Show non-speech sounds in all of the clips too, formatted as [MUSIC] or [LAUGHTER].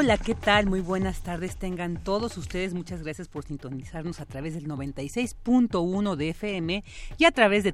Hola, ¿qué tal? Muy buenas tardes tengan todos ustedes. Muchas gracias por sintonizarnos a través del 96.1 de FM y a través de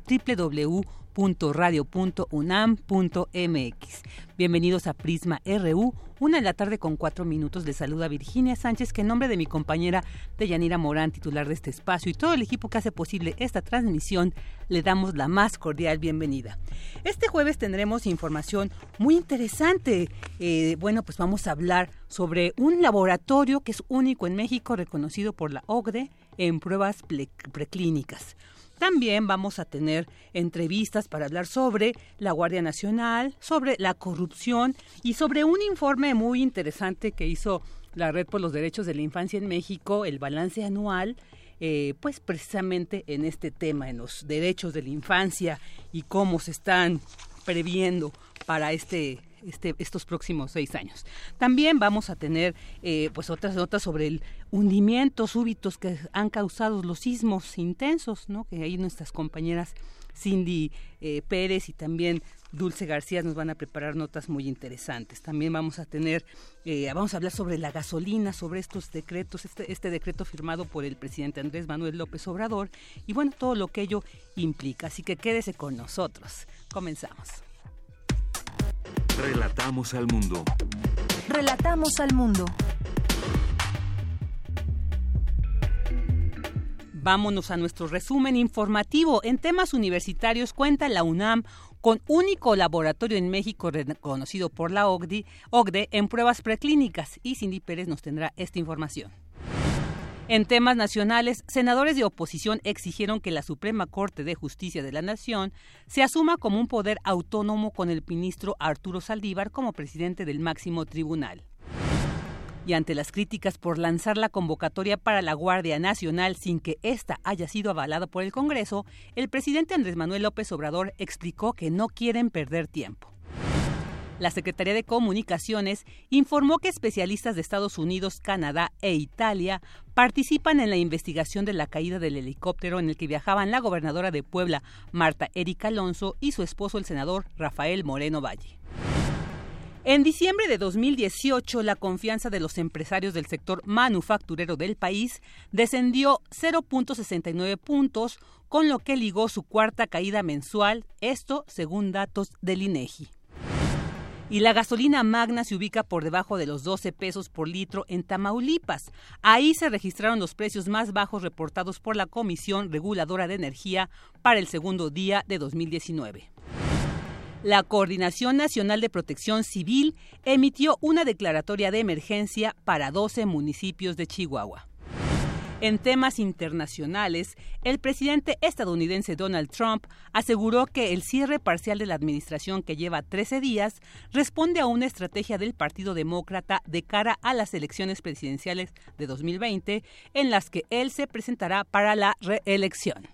www.radio.unam.mx. Bienvenidos a Prisma RU, una de la tarde con cuatro minutos. Les saluda Virginia Sánchez, que en nombre de mi compañera Deyanira Morán, titular de este espacio, y todo el equipo que hace posible esta transmisión, le damos la más cordial bienvenida. Este jueves tendremos información muy interesante. Eh, bueno, pues vamos a hablar sobre un laboratorio que es único en México, reconocido por la OCDE en pruebas preclínicas. También vamos a tener entrevistas para hablar sobre la Guardia Nacional, sobre la corrupción y sobre un informe muy interesante que hizo la Red por los Derechos de la Infancia en México, el balance anual, eh, pues precisamente en este tema, en los derechos de la infancia y cómo se están previendo para este este, estos próximos seis años. También vamos a tener eh, pues otras notas sobre el hundimiento súbitos que han causado los sismos intensos, ¿no? que ahí nuestras compañeras Cindy eh, Pérez y también Dulce García nos van a preparar notas muy interesantes. También vamos a tener, eh, vamos a hablar sobre la gasolina, sobre estos decretos, este, este decreto firmado por el presidente Andrés Manuel López Obrador y bueno, todo lo que ello implica. Así que quédese con nosotros. Comenzamos. Relatamos al mundo. Relatamos al mundo. Vámonos a nuestro resumen informativo. En temas universitarios cuenta la UNAM con único laboratorio en México reconocido por la OCDE, OCDE en pruebas preclínicas. Y Cindy Pérez nos tendrá esta información. En temas nacionales, senadores de oposición exigieron que la Suprema Corte de Justicia de la Nación se asuma como un poder autónomo con el ministro Arturo Saldívar como presidente del máximo tribunal. Y ante las críticas por lanzar la convocatoria para la Guardia Nacional sin que ésta haya sido avalada por el Congreso, el presidente Andrés Manuel López Obrador explicó que no quieren perder tiempo. La Secretaría de Comunicaciones informó que especialistas de Estados Unidos, Canadá e Italia participan en la investigación de la caída del helicóptero en el que viajaban la gobernadora de Puebla, Marta Erika Alonso, y su esposo, el senador Rafael Moreno Valle. En diciembre de 2018, la confianza de los empresarios del sector manufacturero del país descendió 0.69 puntos, con lo que ligó su cuarta caída mensual, esto según datos del INEGI y la gasolina magna se ubica por debajo de los 12 pesos por litro en Tamaulipas. Ahí se registraron los precios más bajos reportados por la Comisión Reguladora de Energía para el segundo día de 2019. La Coordinación Nacional de Protección Civil emitió una declaratoria de emergencia para 12 municipios de Chihuahua. En temas internacionales, el presidente estadounidense Donald Trump aseguró que el cierre parcial de la administración que lleva 13 días responde a una estrategia del Partido Demócrata de cara a las elecciones presidenciales de 2020 en las que él se presentará para la reelección.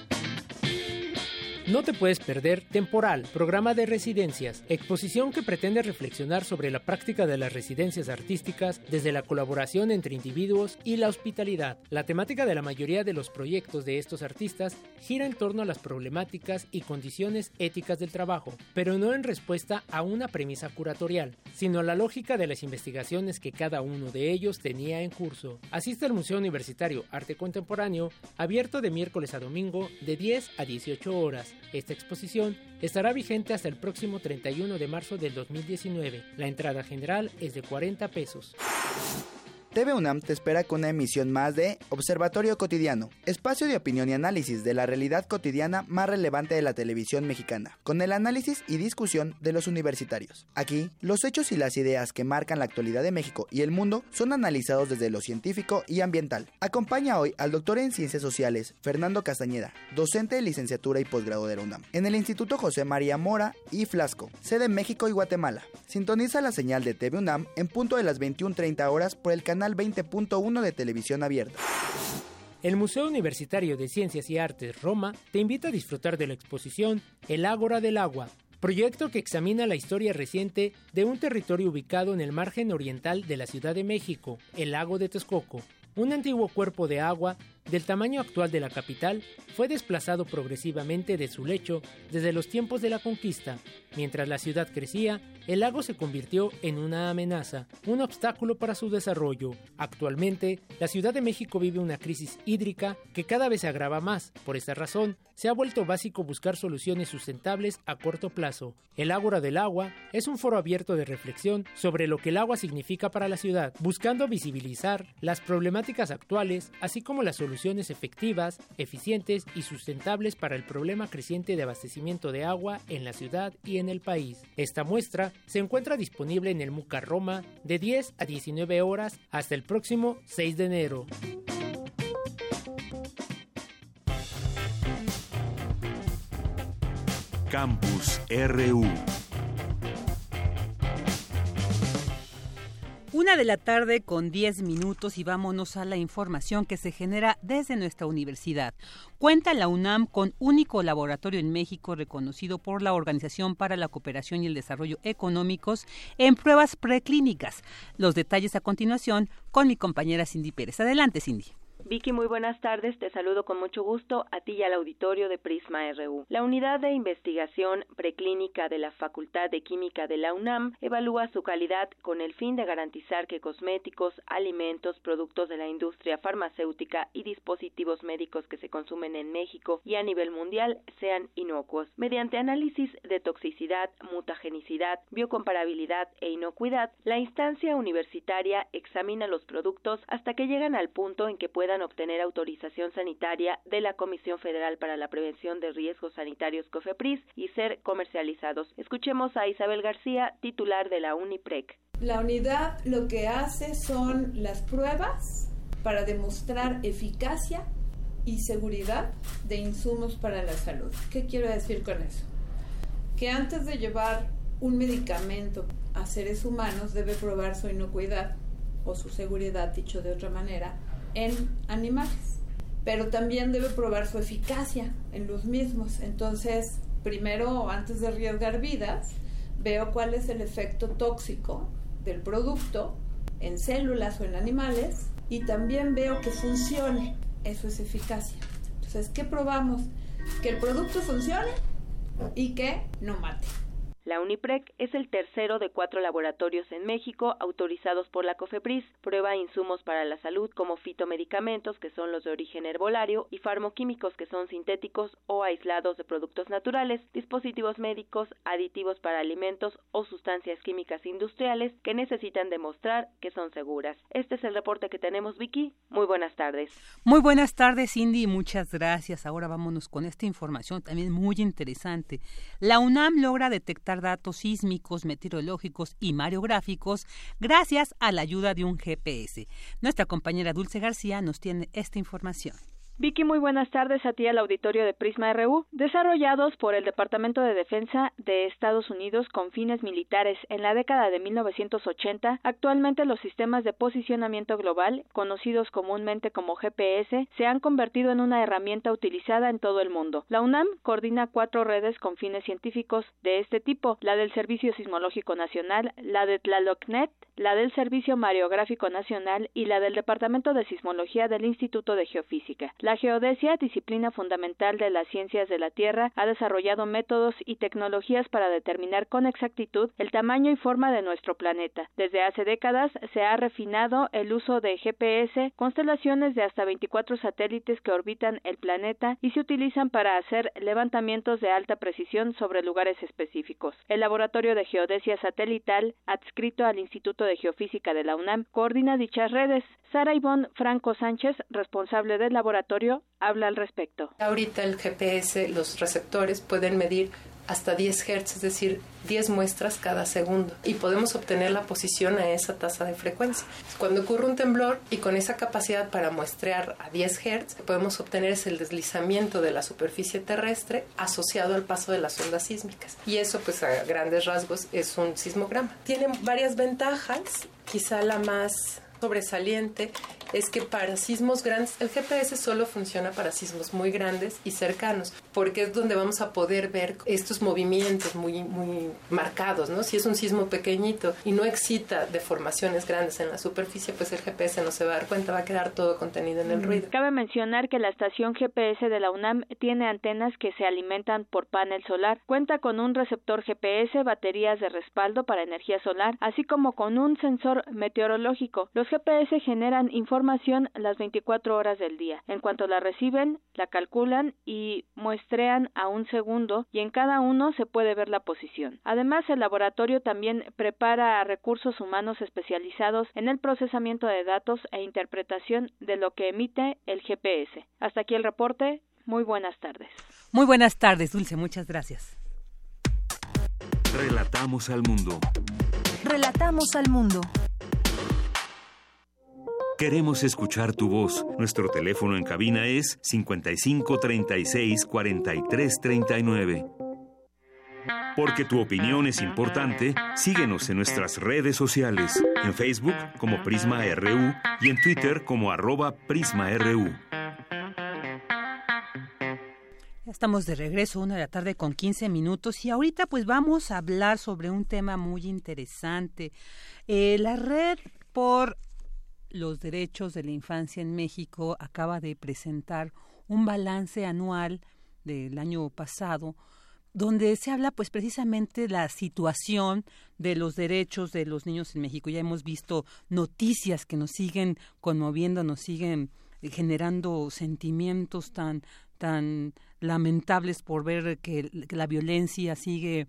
No te puedes perder Temporal, programa de residencias, exposición que pretende reflexionar sobre la práctica de las residencias artísticas desde la colaboración entre individuos y la hospitalidad. La temática de la mayoría de los proyectos de estos artistas gira en torno a las problemáticas y condiciones éticas del trabajo, pero no en respuesta a una premisa curatorial, sino a la lógica de las investigaciones que cada uno de ellos tenía en curso. Asiste al Museo Universitario Arte Contemporáneo, abierto de miércoles a domingo de 10 a 18 horas Esta exposición estará vigente hasta el próximo 31 de marzo del 2019. La entrada general es de 40 pesos. TV UNAM te espera con una emisión más de Observatorio Cotidiano, espacio de opinión y análisis de la realidad cotidiana más relevante de la televisión mexicana, con el análisis y discusión de los universitarios. Aquí, los hechos y las ideas que marcan la actualidad de México y el mundo son analizados desde lo científico y ambiental. Acompaña hoy al doctor en Ciencias Sociales, Fernando Castañeda, docente de licenciatura y posgrado de la UNAM, en el Instituto José María Mora y Flasco, sede México y Guatemala. Sintoniza la señal de TV UNAM en punto de las 21.30 horas por el canal 20.1 de televisión abierta. El Museo Universitario de Ciencias y Artes Roma te invita a disfrutar de la exposición El Ágora del Agua, proyecto que examina la historia reciente de un territorio ubicado en el margen oriental de la Ciudad de México, el lago de Texcoco. Un antiguo cuerpo de agua del tamaño actual de la capital fue desplazado progresivamente de su lecho desde los tiempos de la conquista. Mientras la ciudad crecía, el lago se convirtió en una amenaza, un obstáculo para su desarrollo. Actualmente, la Ciudad de México vive una crisis hídrica que cada vez se agrava más. Por esta razón, se ha vuelto básico buscar soluciones sustentables a corto plazo. El Ágora del Agua es un foro abierto de reflexión sobre lo que el agua significa para la ciudad, buscando visibilizar las problemáticas actuales, así como las soluciones efectivas, eficientes y sustentables para el problema creciente de abastecimiento de agua en la ciudad y en el país. Esta muestra se encuentra disponible en el MUCA Roma de 10 a 19 horas hasta el próximo 6 de enero. Campus RU. Una de la tarde con 10 minutos y vámonos a la información que se genera desde nuestra universidad. Cuenta la UNAM con único laboratorio en México reconocido por la Organización para la Cooperación y el Desarrollo Económicos en pruebas preclínicas. Los detalles a continuación con mi compañera Cindy Pérez. Adelante, Cindy. Vicky, muy buenas tardes. Te saludo con mucho gusto a ti y al auditorio de Prisma RU. La unidad de investigación preclínica de la Facultad de Química de la UNAM evalúa su calidad con el fin de garantizar que cosméticos, alimentos, productos de la industria farmacéutica y dispositivos médicos que se consumen en México y a nivel mundial sean inocuos. Mediante análisis de toxicidad, mutagenicidad, biocomparabilidad e inocuidad, la instancia universitaria examina los productos hasta que llegan al punto en que puedan obtener autorización sanitaria de la Comisión Federal para la Prevención de Riesgos Sanitarios COFEPRIS y ser comercializados. Escuchemos a Isabel García, titular de la UNIPREC. La unidad lo que hace son las pruebas para demostrar eficacia y seguridad de insumos para la salud. ¿Qué quiero decir con eso? Que antes de llevar un medicamento a seres humanos debe probar su inocuidad o su seguridad, dicho de otra manera, en animales, pero también debe probar su eficacia en los mismos. Entonces, primero, antes de arriesgar vidas, veo cuál es el efecto tóxico del producto en células o en animales y también veo que funcione. Eso es eficacia. Entonces, ¿qué probamos? Que el producto funcione y que no mate. La UNIPREC es el tercero de cuatro laboratorios en México autorizados por la COFEPRIS. Prueba insumos para la salud como fitomedicamentos, que son los de origen herbolario, y farmoquímicos, que son sintéticos o aislados de productos naturales, dispositivos médicos, aditivos para alimentos o sustancias químicas industriales que necesitan demostrar que son seguras. Este es el reporte que tenemos, Vicky. Muy buenas tardes. Muy buenas tardes, Cindy. Muchas gracias. Ahora vámonos con esta información también muy interesante. La UNAM logra detectar datos sísmicos, meteorológicos y mariográficos gracias a la ayuda de un GPS. Nuestra compañera Dulce García nos tiene esta información. Vicky, muy buenas tardes a ti al auditorio de Prisma RU, desarrollados por el Departamento de Defensa de Estados Unidos con fines militares en la década de 1980. Actualmente los sistemas de posicionamiento global, conocidos comúnmente como GPS, se han convertido en una herramienta utilizada en todo el mundo. La UNAM coordina cuatro redes con fines científicos de este tipo, la del Servicio Sismológico Nacional, la de Tlalocnet, la del Servicio Mariográfico Nacional y la del Departamento de Sismología del Instituto de Geofísica. La geodesia, disciplina fundamental de las ciencias de la Tierra, ha desarrollado métodos y tecnologías para determinar con exactitud el tamaño y forma de nuestro planeta. Desde hace décadas se ha refinado el uso de GPS, constelaciones de hasta 24 satélites que orbitan el planeta y se utilizan para hacer levantamientos de alta precisión sobre lugares específicos. El Laboratorio de Geodesia Satelital, adscrito al Instituto de Geofísica de la UNAM, coordina dichas redes. Sara Ivonne Franco Sánchez, responsable del laboratorio, habla al respecto. Ahorita el GPS, los receptores pueden medir hasta 10 Hz, es decir, 10 muestras cada segundo. Y podemos obtener la posición a esa tasa de frecuencia. Cuando ocurre un temblor y con esa capacidad para muestrear a 10 Hz, podemos obtener es el deslizamiento de la superficie terrestre asociado al paso de las ondas sísmicas. Y eso, pues a grandes rasgos, es un sismograma. Tiene varias ventajas, quizá la más sobresaliente es que para sismos grandes, el GPS solo funciona para sismos muy grandes y cercanos, porque es donde vamos a poder ver estos movimientos muy, muy marcados, ¿no? Si es un sismo pequeñito y no excita deformaciones grandes en la superficie, pues el GPS no se va a dar cuenta, va a quedar todo contenido en el ruido. Cabe mencionar que la estación GPS de la UNAM tiene antenas que se alimentan por panel solar, cuenta con un receptor GPS, baterías de respaldo para energía solar, así como con un sensor meteorológico. Los GPS generan información las 24 horas del día. En cuanto la reciben, la calculan y muestrean a un segundo y en cada uno se puede ver la posición. Además, el laboratorio también prepara recursos humanos especializados en el procesamiento de datos e interpretación de lo que emite el GPS. Hasta aquí el reporte. Muy buenas tardes. Muy buenas tardes, Dulce. Muchas gracias. Relatamos al mundo. Relatamos al mundo. Queremos escuchar tu voz. Nuestro teléfono en cabina es 55 36 43 39. Porque tu opinión es importante, síguenos en nuestras redes sociales, en Facebook como Prisma RU y en Twitter como arroba PrismaRU. Ya estamos de regreso, una de la tarde con 15 minutos y ahorita pues vamos a hablar sobre un tema muy interesante. Eh, la red por los derechos de la infancia en México acaba de presentar un balance anual del año pasado donde se habla pues precisamente la situación de los derechos de los niños en México. Ya hemos visto noticias que nos siguen conmoviendo, nos siguen generando sentimientos tan tan lamentables por ver que, la violencia sigue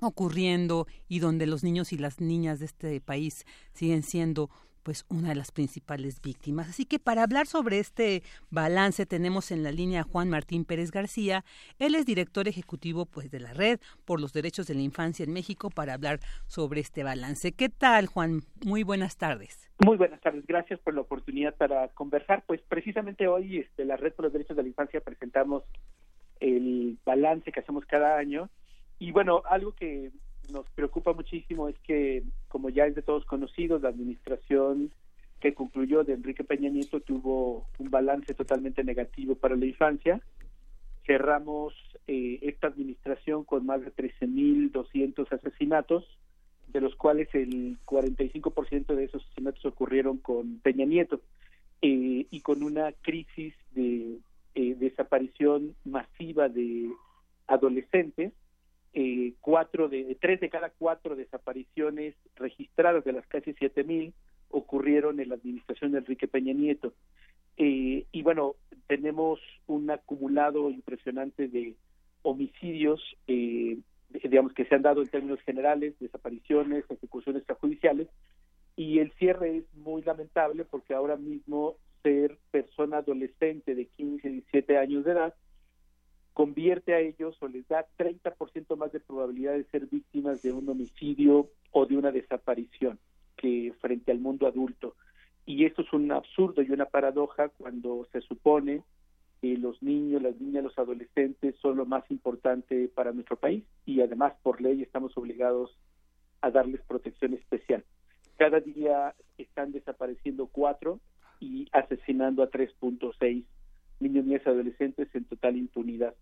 ocurriendo y donde los niños y las niñas de este país siguen siendo pues una de las principales víctimas. Así que para hablar sobre este balance tenemos en la línea a Juan Martín Pérez García. Él es director ejecutivo pues de la Red por los Derechos de la Infancia en México para hablar sobre este balance. ¿Qué tal, Juan? Muy buenas tardes. Muy buenas tardes, gracias por la oportunidad para conversar. Pues precisamente hoy este, la Red por los Derechos de la Infancia presentamos el balance que hacemos cada año y bueno, algo que nos preocupa muchísimo es que, como ya es de todos conocidos, la administración que concluyó de Enrique Peña Nieto tuvo un balance totalmente negativo para la infancia. Cerramos eh, esta administración con más de 13.200 asesinatos, de los cuales el 45% de esos asesinatos ocurrieron con Peña Nieto, eh, y con una crisis de eh, desaparición masiva de adolescentes eh, cuatro de tres de cada cuatro desapariciones registradas de las casi siete mil ocurrieron en la administración de Enrique Peña Nieto. Eh, y bueno tenemos un acumulado impresionante de homicidios eh, digamos que se han dado en términos generales desapariciones ejecuciones extrajudiciales y el cierre es muy lamentable porque ahora mismo ser persona adolescente de 15 17 años de edad convierte a ellos o les da 30% más de probabilidad de ser víctimas de un homicidio o de una desaparición que frente al mundo adulto. Y esto es un absurdo y una paradoja cuando se supone que los niños, las niñas, los adolescentes son lo más importante para nuestro país y además por ley estamos obligados a darles protección especial. Cada día están desapareciendo cuatro y asesinando a 3.6 niños, niñas y adolescentes en total impunidad.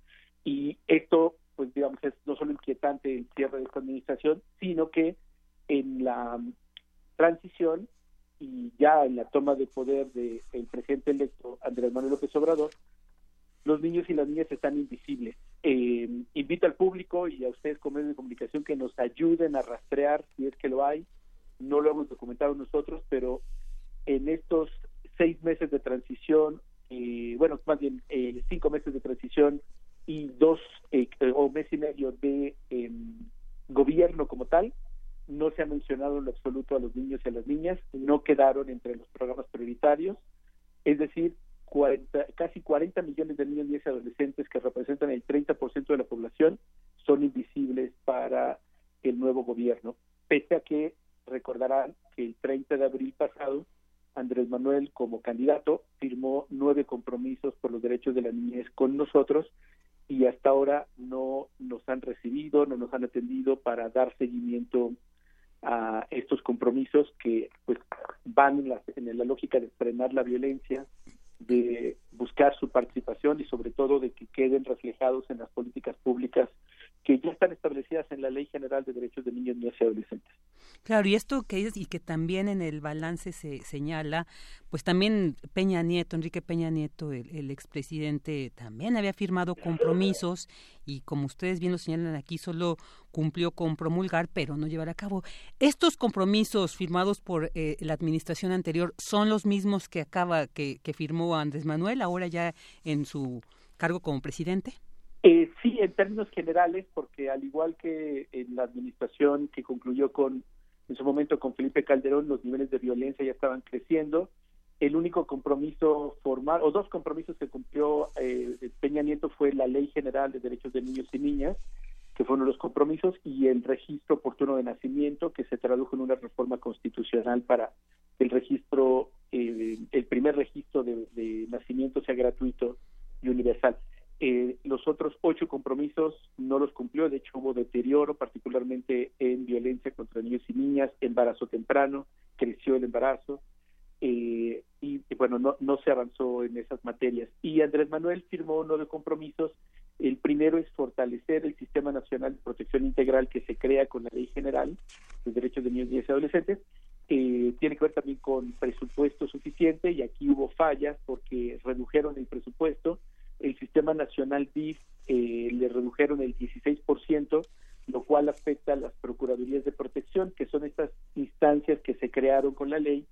Y esto, pues digamos, es no solo inquietante el cierre de esta administración, sino que en la transición y ya en la toma de poder del presidente electo Andrés Manuel López Obrador, los niños y las niñas están invisibles. Eh, invito al público y a ustedes como medios de comunicación que nos ayuden a rastrear si es que lo hay. No lo hemos documentado nosotros, pero en estos seis meses de transición, bueno, más bien eh, cinco meses de transición y dos eh, o mes y medio de em, gobierno como tal, no se ha mencionado en lo absoluto a los niños y a las niñas, no quedaron entre los programas prioritarios, es decir, casi 40 millones de niños, niñas y adolescentes que representan el 30% de la población son invisibles para el nuevo gobierno, pese a que recordarán que el 30 de abril pasado Andrés Manuel como candidato firmó nueve compromisos por los derechos de la niñez con nosotros y hasta ahora no nos han recibido, no nos han atendido para dar seguimiento a estos compromisos que pues van en la, en la lógica de frenar la violencia, de buscar su participación y sobre todo de que queden reflejados en las políticas públicas que ya están establecidas en la Ley General de Derechos de Niños, Niñas y Adolescentes. Claro, y esto que es y que también en el balance se señala, pues también Peña Nieto, Enrique Peña Nieto, el, el expresidente, también había firmado compromisos y como ustedes bien lo señalan aquí, solo cumplió con promulgar, pero no llevar a cabo. ¿Estos compromisos firmados por eh, la administración anterior son los mismos que acaba, que, que firmó Andrés Manuel, ahora ya en su cargo como presidente? Eh, sí, en términos generales, porque al igual que en la administración que concluyó con, en su momento con Felipe Calderón, los niveles de violencia ya estaban creciendo. El único compromiso formal, o dos compromisos que cumplió eh, Peña Nieto fue la Ley General de Derechos de Niños y Niñas, que fueron los compromisos, y el registro oportuno de nacimiento, que se tradujo en una reforma constitucional para el registro, eh, el primer registro de, de nacimiento sea gratuito y universal. Eh, los otros ocho compromisos no los cumplió, de hecho hubo deterioro, particularmente en violencia contra niños y niñas, embarazo temprano, creció el embarazo, eh, y bueno, no, no se avanzó en esas materias. Y Andrés Manuel firmó nueve compromisos. El primero es fortalecer el Sistema Nacional de Protección Integral que se crea con la Ley General de Derechos de Niños, Niñas y Adolescentes. Eh, tiene que ver también con presupuesto suficiente y aquí hubo fallas porque redujeron el presupuesto el sistema nacional DIF eh, le redujeron el 16%, lo cual afecta a las procuradurías de protección, que son estas instancias que se crearon con la ley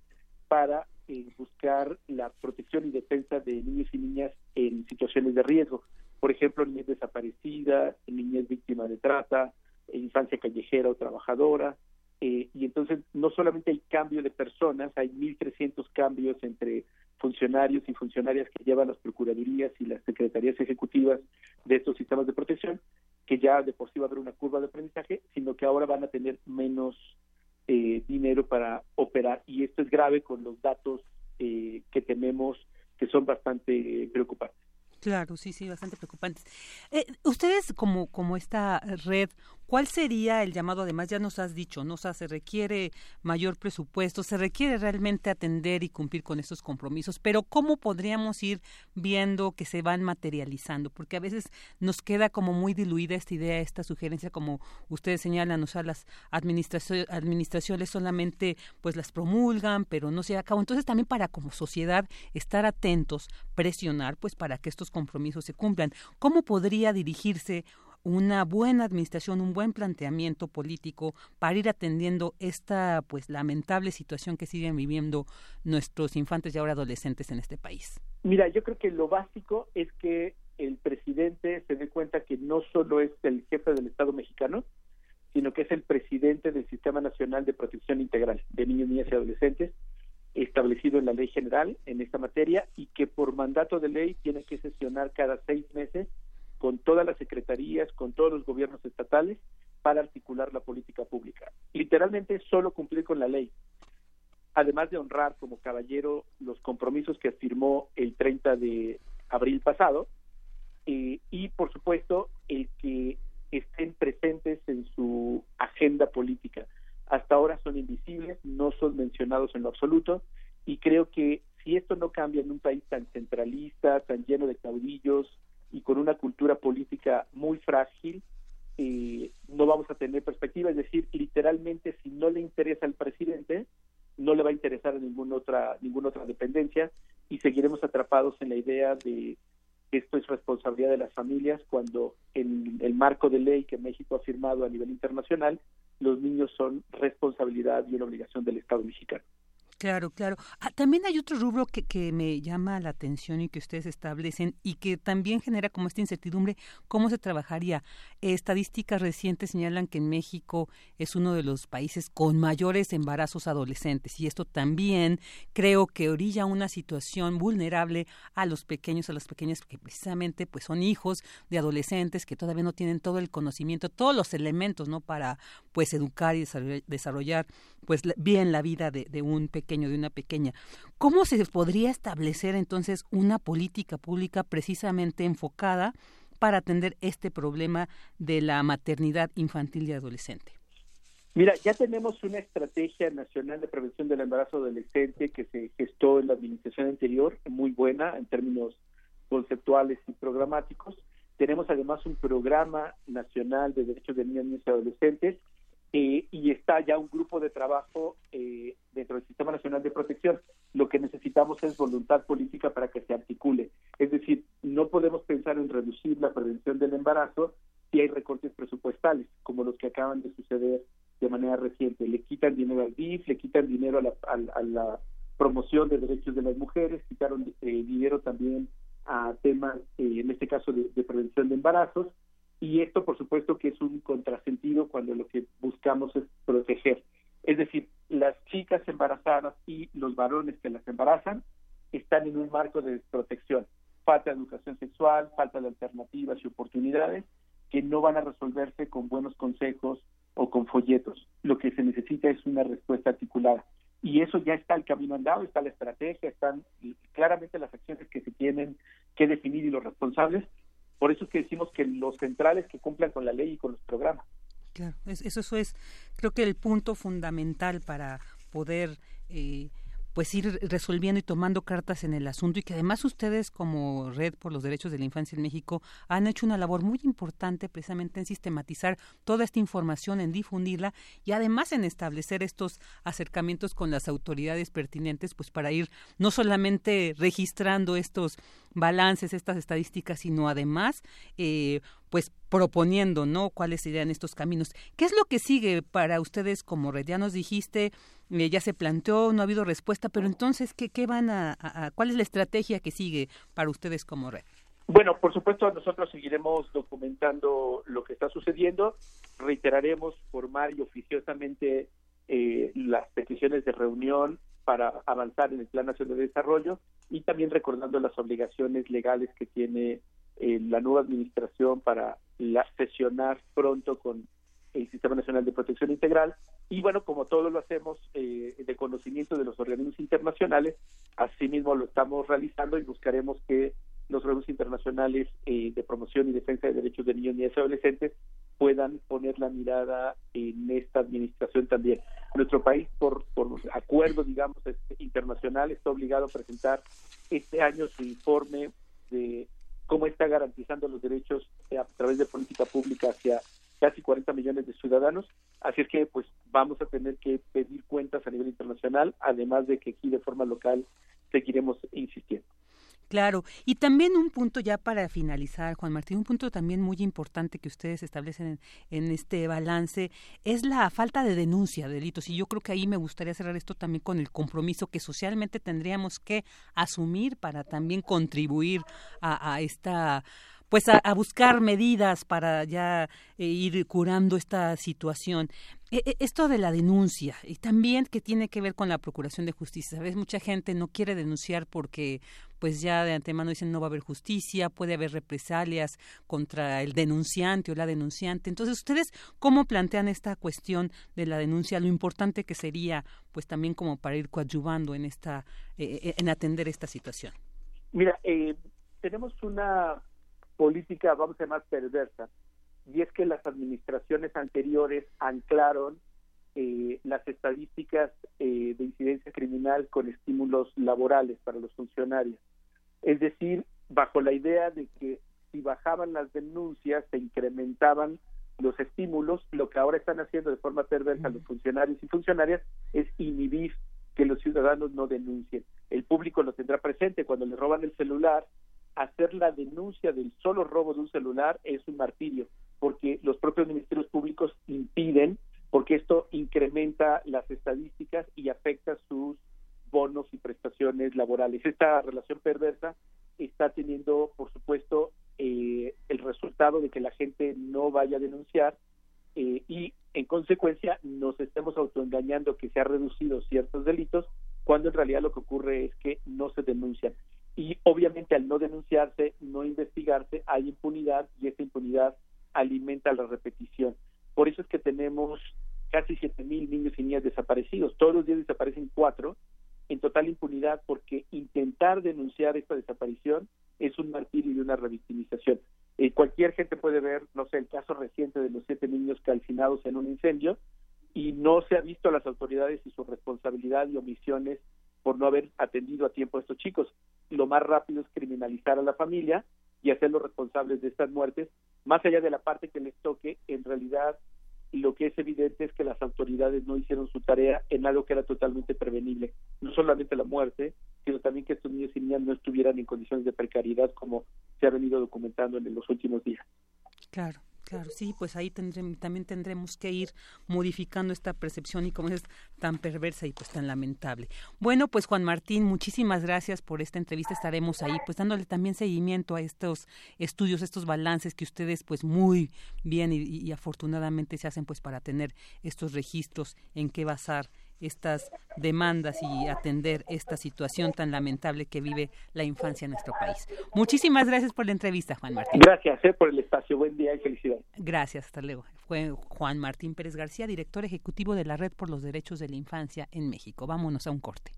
para eh, buscar la protección y defensa de niños y niñas en situaciones de riesgo. Por ejemplo, niñez desaparecida, niñez víctima de trata, infancia callejera o trabajadora, eh, y entonces no solamente hay cambio de personas, hay 1.300 cambios entre funcionarios y funcionarias que llevan las procuradurías y las secretarías ejecutivas de estos sistemas de protección, que ya de por sí va a haber una curva de aprendizaje, sino que ahora van a tener menos eh, dinero para operar. Y esto es grave con los datos eh, que tenemos que son bastante preocupantes. Claro, sí, sí, bastante preocupantes. Eh, ustedes, como, como esta red, ¿cuál sería el llamado? Además, ya nos has dicho, ¿no? se requiere mayor presupuesto, se requiere realmente atender y cumplir con estos compromisos, pero ¿cómo podríamos ir viendo que se van materializando? Porque a veces nos queda como muy diluida esta idea, esta sugerencia, como ustedes señalan, o sea, las administraciones, administraciones solamente pues las promulgan, pero no se lleva a cabo. Entonces, también para como sociedad estar atentos, presionar, pues para que estos compromisos se cumplan. ¿Cómo podría dirigirse una buena administración, un buen planteamiento político para ir atendiendo esta pues lamentable situación que siguen viviendo nuestros infantes y ahora adolescentes en este país? Mira, yo creo que lo básico es que el presidente se dé cuenta que no solo es el jefe del Estado mexicano, sino que es el presidente del Sistema Nacional de Protección Integral de Niños, Niñas y Adolescentes, establecido en la ley general en esta materia y que por mandato de ley tiene que sesionar cada seis meses con todas las secretarías, con todos los gobiernos estatales para articular la política pública. Literalmente solo cumplir con la ley, además de honrar como caballero los compromisos que firmó el 30 de abril pasado eh, y por supuesto el que estén presentes en su agenda política hasta ahora son invisibles, no son mencionados en lo absoluto, y creo que si esto no cambia en un país tan centralista, tan lleno de caudillos y con una cultura política muy frágil, eh, no vamos a tener perspectiva, es decir, literalmente si no le interesa al presidente, no le va a interesar a ninguna otra, ninguna otra dependencia y seguiremos atrapados en la idea de que esto es responsabilidad de las familias cuando en el marco de ley que México ha firmado a nivel internacional, los niños son responsabilidad y una obligación del Estado mexicano. Claro, claro. Ah, también hay otro rubro que, que me llama la atención y que ustedes establecen y que también genera como esta incertidumbre, ¿cómo se trabajaría? estadísticas recientes señalan que en México es uno de los países con mayores embarazos adolescentes y esto también creo que orilla una situación vulnerable a los pequeños, a las pequeñas, que precisamente pues son hijos de adolescentes que todavía no tienen todo el conocimiento, todos los elementos, ¿no? Para pues educar y desarrollar pues bien la vida de, de un pequeño pequeño, de una pequeña. ¿Cómo se podría establecer entonces una política pública precisamente enfocada para atender este problema de la maternidad infantil y adolescente? Mira, ya tenemos una estrategia nacional de prevención del embarazo adolescente que se gestó en la administración anterior, muy buena en términos conceptuales y programáticos. Tenemos además un programa nacional de derechos de niños y adolescentes eh, y está ya un grupo de trabajo eh, dentro del Sistema Nacional de Protección. Lo que necesitamos es voluntad política para que se articule. Es decir, no podemos pensar en reducir la prevención del embarazo si hay recortes presupuestales, como los que acaban de suceder de manera reciente. Le quitan dinero al DIF, le quitan dinero a la, a, promoción de derechos de las mujeres, quitaron eh, dinero también a temas, en este caso, de prevención de embarazos y esto por supuesto que es un contrasentido cuando lo que buscamos es proteger. Es decir, las chicas embarazadas y los varones que las embarazan están en un marco de protección. Falta de educación sexual, falta de alternativas y oportunidades que no van a resolverse con buenos consejos o con folletos. Lo que se necesita es una respuesta articulada. Y eso ya está el camino andado, está la estrategia, están claramente las acciones que se tienen que definir y los responsables, por eso es que decimos que los centrales que cumplan con la ley y con los programas. Claro, eso, eso es, creo que el punto fundamental para poder eh, pues ir resolviendo y tomando cartas en el asunto y que además ustedes como Red por los Derechos de la Infancia en México han hecho una labor muy importante precisamente en sistematizar toda esta información, en difundirla y además en establecer estos acercamientos con las autoridades pertinentes pues para ir no solamente registrando estos balances, estas estadísticas, sino además eh, pues proponiendo, ¿no? Cuáles serían estos caminos. ¿Qué es lo que sigue para ustedes como red? Ya nos dijiste, eh, ya se planteó, no ha habido respuesta, pero entonces, ¿qué, qué van a, cuál es la estrategia que sigue para ustedes como red? Bueno, por supuesto, nosotros seguiremos documentando lo que está sucediendo. Reiteraremos formal y oficiosamente eh, las peticiones de reunión para avanzar en el Plan Nacional de Desarrollo y también recordando las obligaciones legales que tiene eh, la nueva administración para la, sesionar pronto con el Sistema Nacional de Protección Integral. Y bueno, como todo lo hacemos eh, de conocimiento de los organismos internacionales, asimismo lo estamos realizando y buscaremos que los organismos internacionales eh, de promoción y defensa de derechos de niños, y adolescentes puedan poner la mirada en esta administración también. Nuestro país, por, por acuerdo, digamos, este, internacional, está obligado a presentar este año su informe de cómo está garantizando los derechos a través de política pública hacia casi 40 millones de ciudadanos. Así es que, pues, vamos a tener que pedir cuentas a nivel internacional, además de que aquí de forma local seguiremos insistiendo. Claro, y también un punto ya para finalizar, Juan Martín, un punto también muy importante que ustedes establecen en, este balance es la falta de denuncia de delitos. Y yo creo que ahí me gustaría cerrar esto también con el compromiso que socialmente tendríamos que asumir para también contribuir a esta pues a, buscar medidas para ya eh, ir curando esta situación. E, e, esto de la denuncia y también que tiene que ver con la procuración de justicia. Sabes, mucha gente no quiere denunciar porque pues ya de antemano dicen no va a haber justicia, puede haber represalias contra el denunciante o la denunciante. Entonces, ustedes cómo plantean esta cuestión de la denuncia, lo importante que sería pues también como para ir coadyuvando en esta eh, eh, en atender esta situación. Mira, tenemos una política, vamos a llamar perversa, y es que las administraciones anteriores anclaron eh, las estadísticas eh, de incidencia criminal con estímulos laborales para los funcionarios. Es decir, bajo la idea de que si bajaban las denuncias se incrementaban los estímulos, lo que ahora están haciendo de forma perversa los funcionarios y funcionarias es inhibir que los ciudadanos no denuncien. El público lo tendrá presente cuando le roban el celular. Hacer la denuncia del solo robo de un celular es un martirio, porque los propios ministerios públicos impiden, porque esto incrementa las estadísticas y afecta sus bonos y prestaciones laborales. Esta relación perversa está teniendo, por supuesto, eh, el resultado de que la gente no vaya a denunciar eh, y en consecuencia nos estemos autoengañando que se ha reducido ciertos delitos cuando en realidad lo que ocurre es que no se denuncian. Y obviamente al no denunciarse, no investigarse, hay impunidad y esa impunidad alimenta la repetición. Por eso es que tenemos casi siete mil niños y niñas desaparecidos. Todos los días desaparecen cuatro en total impunidad porque intentar denunciar esta desaparición es un martirio y una revictimización. Eh, cualquier gente puede ver, no sé, el caso reciente de los siete niños calcinados en un incendio y no se ha visto a las autoridades y su responsabilidad y omisiones por no haber atendido a tiempo a estos chicos. Lo más rápido es criminalizar a la familia y hacerlos responsables de estas muertes, más allá de la parte que les toque, en realidad lo que es evidente es que las autoridades no hicieron su tarea en algo que era totalmente prevenible. No solamente la muerte, sino también que estos niños y niñas no estuvieran en condiciones de precariedad como se ha venido documentando en los últimos días. Claro. Claro, sí, pues ahí también tendremos que ir modificando esta percepción y como es tan perversa y pues tan lamentable. Bueno, pues Juan Martín, muchísimas gracias por esta entrevista. Estaremos ahí pues dándole también seguimiento a estos estudios, estos balances que ustedes pues muy bien y, y afortunadamente se hacen pues para tener estos registros en qué basar estas demandas y atender esta situación tan lamentable que vive la infancia en nuestro país. Muchísimas gracias por la entrevista, Juan Martín. Gracias eh, por el espacio. Buen día y felicidades. Gracias, hasta luego. Fue Juan Martín Pérez García, director ejecutivo de la Red por los Derechos de la Infancia en México. Vámonos a un corte.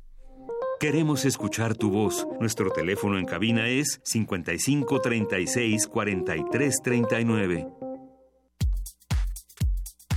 Queremos escuchar tu voz. Nuestro teléfono en cabina es 55 36 43 39.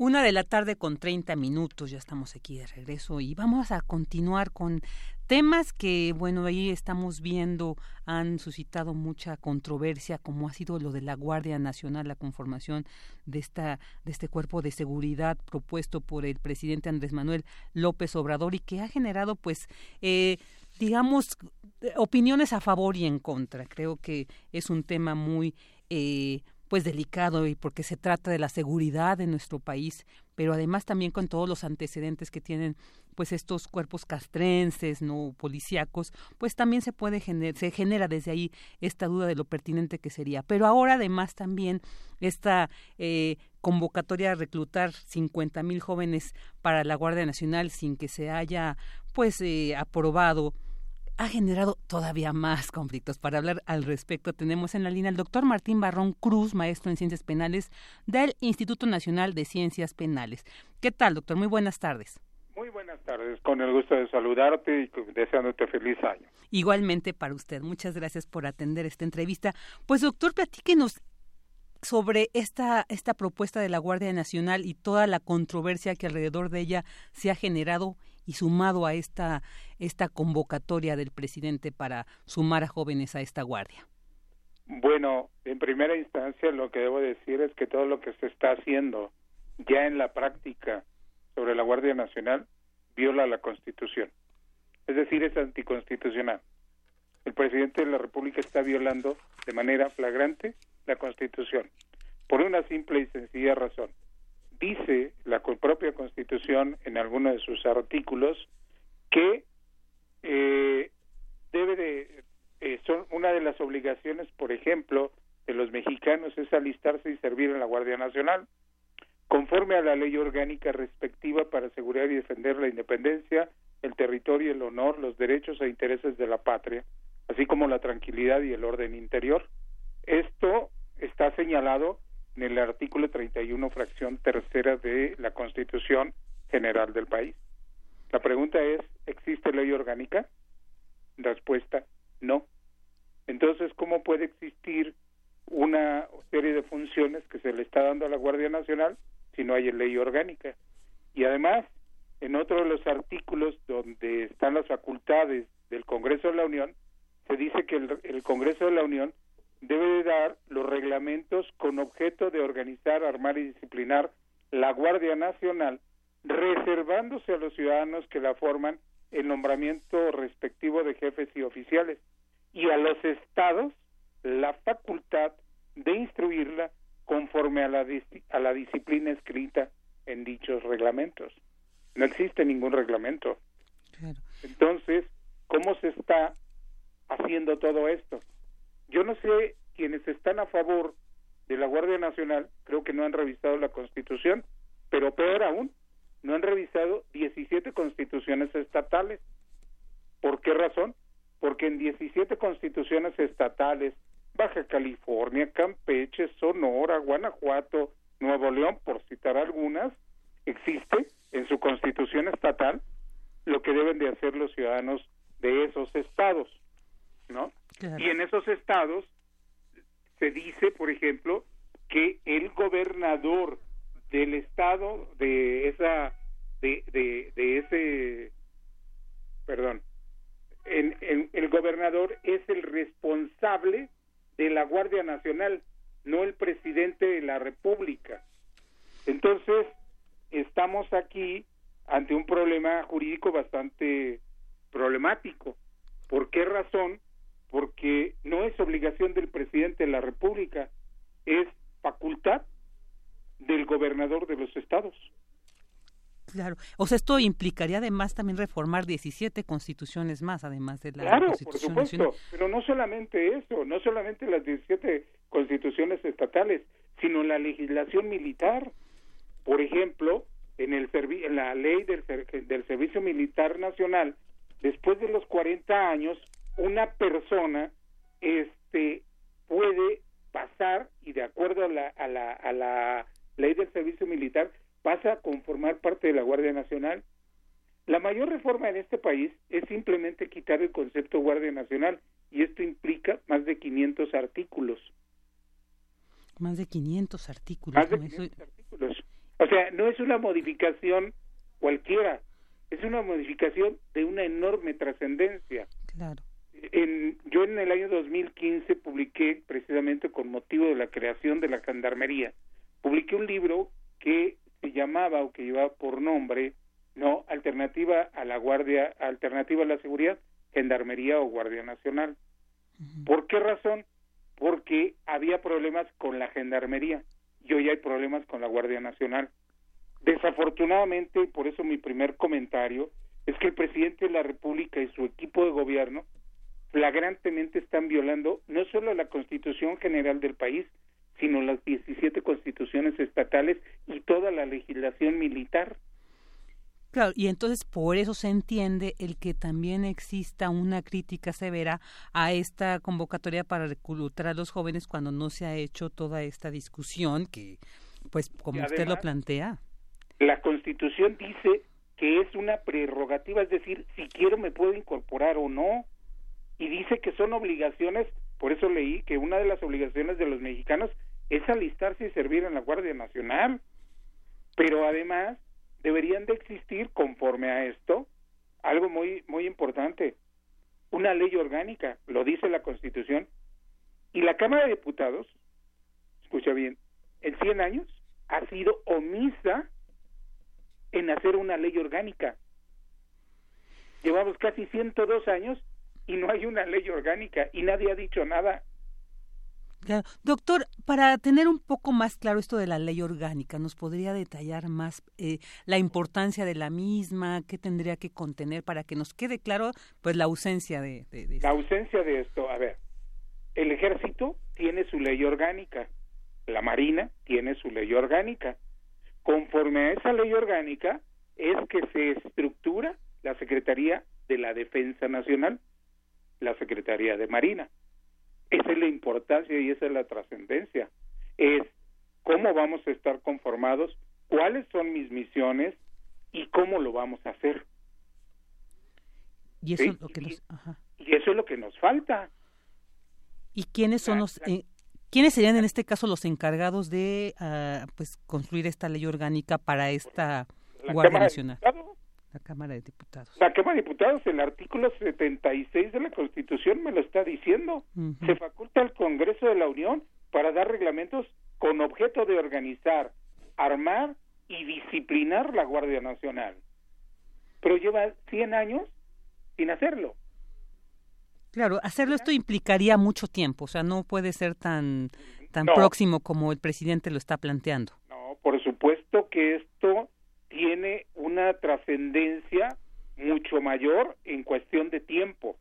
Una de la tarde con 30 minutos, ya estamos aquí de regreso y vamos a continuar con temas que, bueno, ahí estamos viendo han suscitado mucha controversia, como ha sido lo de la Guardia Nacional, la conformación de esta de este cuerpo de seguridad propuesto por el presidente Andrés Manuel López Obrador y que ha generado, pues, eh, digamos, opiniones a favor y en contra. Creo que es un tema muy eh, pues delicado y porque se trata de la seguridad de nuestro país, pero además también con todos los antecedentes que tienen pues estos cuerpos castrenses, no policíacos, pues también se puede se genera desde ahí esta duda de lo pertinente que sería. Pero ahora además también esta eh, convocatoria a reclutar 50 mil jóvenes para la Guardia Nacional sin que se haya pues eh, aprobado ha generado todavía más conflictos. Para hablar al respecto tenemos en la línea al doctor Martín Barrón Cruz, maestro en ciencias penales del Instituto Nacional de Ciencias Penales. ¿Qué tal, doctor? Muy buenas tardes. Muy buenas tardes, con el gusto de saludarte y deseándote feliz año. Igualmente para usted, muchas gracias por atender esta entrevista. Pues doctor, platíquenos sobre esta, esta propuesta de la Guardia Nacional y toda la controversia que alrededor de ella se ha generado y sumado a esta, esta convocatoria del presidente para sumar a jóvenes a esta guardia? Bueno, en primera instancia lo que debo decir es que todo lo que se está haciendo ya en la práctica sobre la Guardia Nacional viola la Constitución. Es decir, es anticonstitucional. El presidente de la República está violando de manera flagrante la Constitución por una simple y sencilla razón dice la propia Constitución en alguno de sus artículos que eh, debe de eh, son una de las obligaciones, por ejemplo, de los mexicanos es alistarse y servir en la Guardia Nacional conforme a la ley orgánica respectiva para asegurar y defender la independencia, el territorio, el honor, los derechos e intereses de la patria, así como la tranquilidad y el orden interior. Esto está señalado en el artículo 31, fracción tercera de la Constitución General del país. La pregunta es, ¿existe ley orgánica? Respuesta, no. Entonces, ¿cómo puede existir una serie de funciones que se le está dando a la Guardia Nacional si no hay ley orgánica? Y además, en otro de los artículos donde están las facultades del Congreso de la Unión, se dice que el, Congreso de la Unión debe de dar los reglamentos con objeto de organizar, armar y disciplinar la Guardia Nacional, reservándose a los ciudadanos que la forman el nombramiento respectivo de jefes y oficiales, y a los estados la facultad de instruirla conforme a la, a la disciplina escrita en dichos reglamentos. No existe ningún reglamento. Entonces, ¿cómo se está haciendo todo esto? Yo no sé quienes están a favor de la Guardia Nacional, creo que no han revisado la Constitución, pero peor aún, no han revisado 17 constituciones estatales. ¿Por qué razón? Porque en 17 constituciones estatales, Baja California, Campeche, Sonora, Guanajuato, Nuevo León, por citar algunas, existe en su constitución estatal lo que deben de hacer los ciudadanos de esos estados, ¿no? Y en esos estados se dice, por ejemplo, que el gobernador del estado de esa de, de, ese perdón en, el gobernador es el responsable de la Guardia Nacional no el presidente de la República entonces estamos aquí ante un problema jurídico bastante problemático ¿por qué razón? Porque no es obligación del presidente de la República es facultad del gobernador de los estados. Claro, o sea, esto implicaría además también reformar 17 constituciones más, además de la claro, Constitución por supuesto, pero no solamente eso, no solamente las 17 constituciones estatales, sino la legislación militar. Por ejemplo, en, el en la ley del, del Servicio Militar Nacional, después de los 40 años, una persona este puede pasar y de acuerdo a la, a la, a la ley del servicio militar pasa a conformar parte de la Guardia Nacional. La mayor reforma en este país es simplemente quitar el concepto Guardia Nacional y esto implica más de 500 artículos. Más de 500 artículos. Más de 500 artículos. O sea, no es una modificación cualquiera, es una modificación de una enorme trascendencia. Claro en, yo en el año 2015 publiqué, precisamente con motivo de la creación de la gendarmería, publiqué un libro que se llamaba o que llevaba por nombre, no, Alternativa a la Guardia, Alternativa a la Seguridad, Gendarmería o Guardia Nacional. ¿Por qué razón? Porque había problemas con la Gendarmería y hoy hay problemas con la Guardia Nacional. Desafortunadamente, por eso mi primer comentario es que el presidente de la República y su equipo de gobierno flagrantemente están violando no solo la Constitución General del país, sino las 17 constituciones estatales y toda la legislación militar. Claro, y entonces por eso se entiende el que también exista una crítica severa a esta convocatoria para reclutar a los jóvenes cuando no se ha hecho toda esta discusión que, pues, como usted lo plantea. La Constitución dice que es una prerrogativa, es decir, si quiero me puedo incorporar o no y dice que son obligaciones, por eso leí que una de las obligaciones de los mexicanos es alistarse y servir en la Guardia Nacional, pero además deberían de existir conforme a esto algo muy muy importante, una ley orgánica, lo dice la Constitución, y la Cámara de Diputados, escucha bien, en 100 años ha sido omisa en hacer una ley orgánica. Llevamos casi 102 años y no hay una ley orgánica y nadie ha dicho nada. Doctor, para tener un poco más claro esto de la ley orgánica, ¿nos podría detallar más eh, la importancia de la misma? ¿Qué tendría que contener para que nos quede claro pues la ausencia de, La ausencia de esto, a ver, el ejército tiene su ley orgánica, la marina tiene su ley orgánica. Conforme a esa ley orgánica es que se estructura la Secretaría de la Defensa Nacional la Secretaría de Marina. Esa es la importancia y esa es la trascendencia. Es cómo vamos a estar conformados, cuáles son mis misiones y cómo lo vamos a hacer. Y eso, es, lo que nos, y eso es lo que nos falta. ¿Y quiénes son los... Eh, ¿Quiénes serían en este caso los encargados de ah, pues construir esta ley orgánica para esta Guardia Nacional? La Cámara de Diputados. La Cámara de Diputados, el artículo 76 de la Constitución me lo está diciendo. Se faculta al Congreso de la Unión para dar reglamentos con objeto de organizar, armar y disciplinar la Guardia Nacional. Pero lleva 100 años sin hacerlo. Claro, hacerlo esto implicaría mucho tiempo, o sea, no puede ser tan tan próximo como el presidente lo está planteando. No, por supuesto que esto tiene una trascendencia mucho mayor en cuestión de tiempo.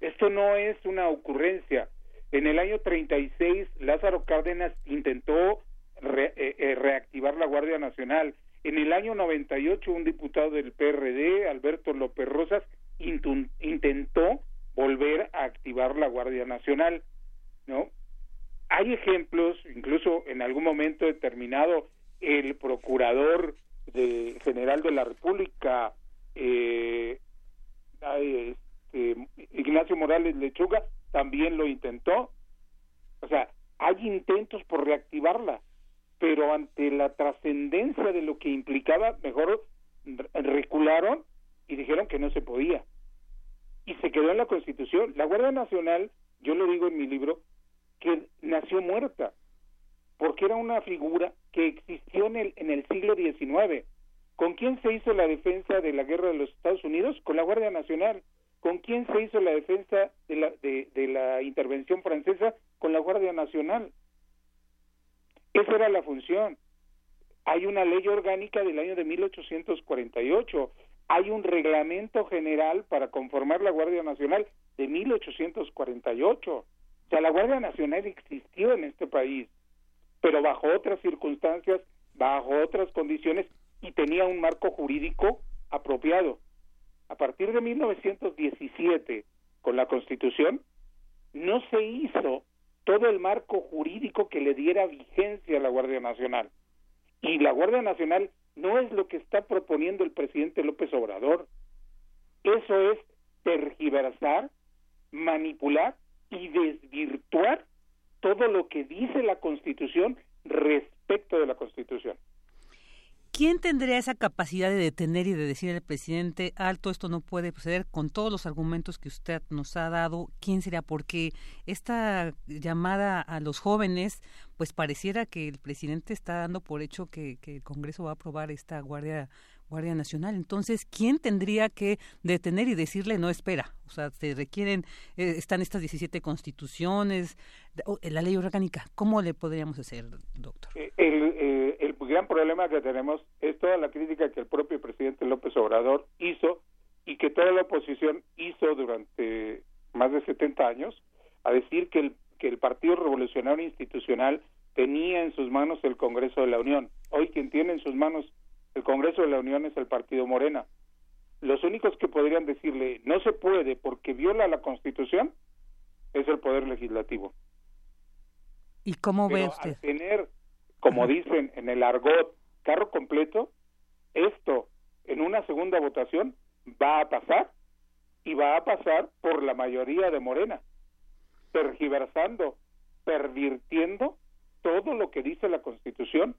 Esto no es una ocurrencia. En el año 36, Lázaro Cárdenas intentó eh, eh, reactivar la Guardia Nacional. En el año 98, un diputado del PRD, Alberto López Rosas, intentó volver a activar la Guardia Nacional, ¿no? Hay ejemplos, incluso en algún momento determinado, el procurador de, general de la República, eh, este, Ignacio Morales Lechuga, también lo intentó. O sea, hay intentos por reactivarla, pero ante la trascendencia de lo que implicaba, mejor recularon y dijeron que no se podía. Y se quedó en la Constitución. La Guardia Nacional, yo lo digo en mi libro, que nació muerta, porque era una figura que existió en el, en el siglo XIX. ¿Con quién se hizo la defensa de la guerra de los Estados Unidos? Con la Guardia Nacional. ¿Con quién se hizo la defensa de la, de, de la intervención francesa? Con la Guardia Nacional. Esa era la función. Hay una ley orgánica del año de 1848. Hay un reglamento general para conformar la Guardia Nacional de 1848. O sea, la Guardia Nacional existió en este país, pero bajo otras circunstancias, bajo otras condiciones y tenía un marco jurídico apropiado. A partir de 1917, con la Constitución, no se hizo todo el marco jurídico que le diera vigencia a la Guardia Nacional. Y la Guardia Nacional no es lo que está proponiendo el presidente López Obrador. Eso es tergiversar, manipular y desvirtuar todo lo que dice la Constitución respecto de la Constitución. ¿Quién tendría esa capacidad de detener y de decir al presidente, alto, esto no puede proceder con todos los argumentos que usted nos ha dado? ¿Quién sería? Porque esta llamada a los jóvenes, pues pareciera que el presidente está dando por hecho que, que el Congreso va a aprobar esta Guardia Guardia Nacional. Entonces, ¿quién tendría que detener y decirle no espera? O sea, se requieren, eh, están estas 17 constituciones, la ley orgánica. ¿Cómo le podríamos hacer, doctor? Eh, el, eh, el gran problema que tenemos es toda la crítica que el propio presidente López Obrador hizo y que toda la oposición hizo durante más de 70 años a decir que el, que el Partido Revolucionario Institucional tenía en sus manos el Congreso de la Unión. Hoy quien tiene en sus manos el Congreso de la Unión es el partido Morena. Los únicos que podrían decirle no se puede porque viola la Constitución es el Poder Legislativo. ¿Y cómo ve usted? tener, como dicen en el argot, carro completo, esto en una segunda votación va a pasar y va a pasar por la mayoría de Morena, tergiversando, pervirtiendo todo lo que dice la Constitución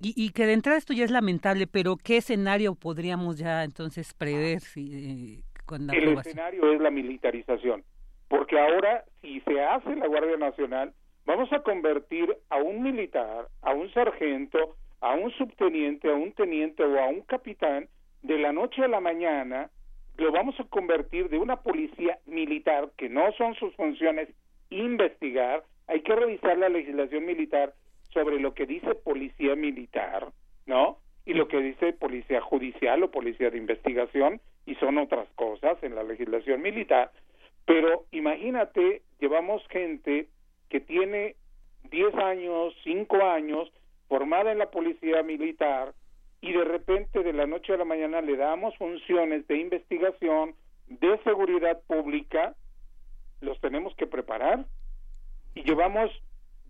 y, y, que de entrada esto ya es lamentable, pero ¿qué escenario podríamos ya entonces prever si, eh, con la El escenario es la militarización, porque ahora si se hace la Guardia Nacional, vamos a convertir a un militar, a un sargento, a un subteniente, a un teniente o a un capitán, de la noche a la mañana, lo vamos a convertir de una policía militar, que no son sus funciones investigar, hay que revisar la legislación militar sobre lo que dice policía militar, ¿no? Y lo que dice policía judicial o policía de investigación, y son otras cosas en la legislación militar. Pero imagínate, llevamos gente que tiene 10 años, 5 años, formada en la policía militar, y de repente de la noche a la mañana le damos funciones de investigación, de seguridad pública, los tenemos que preparar. Y llevamos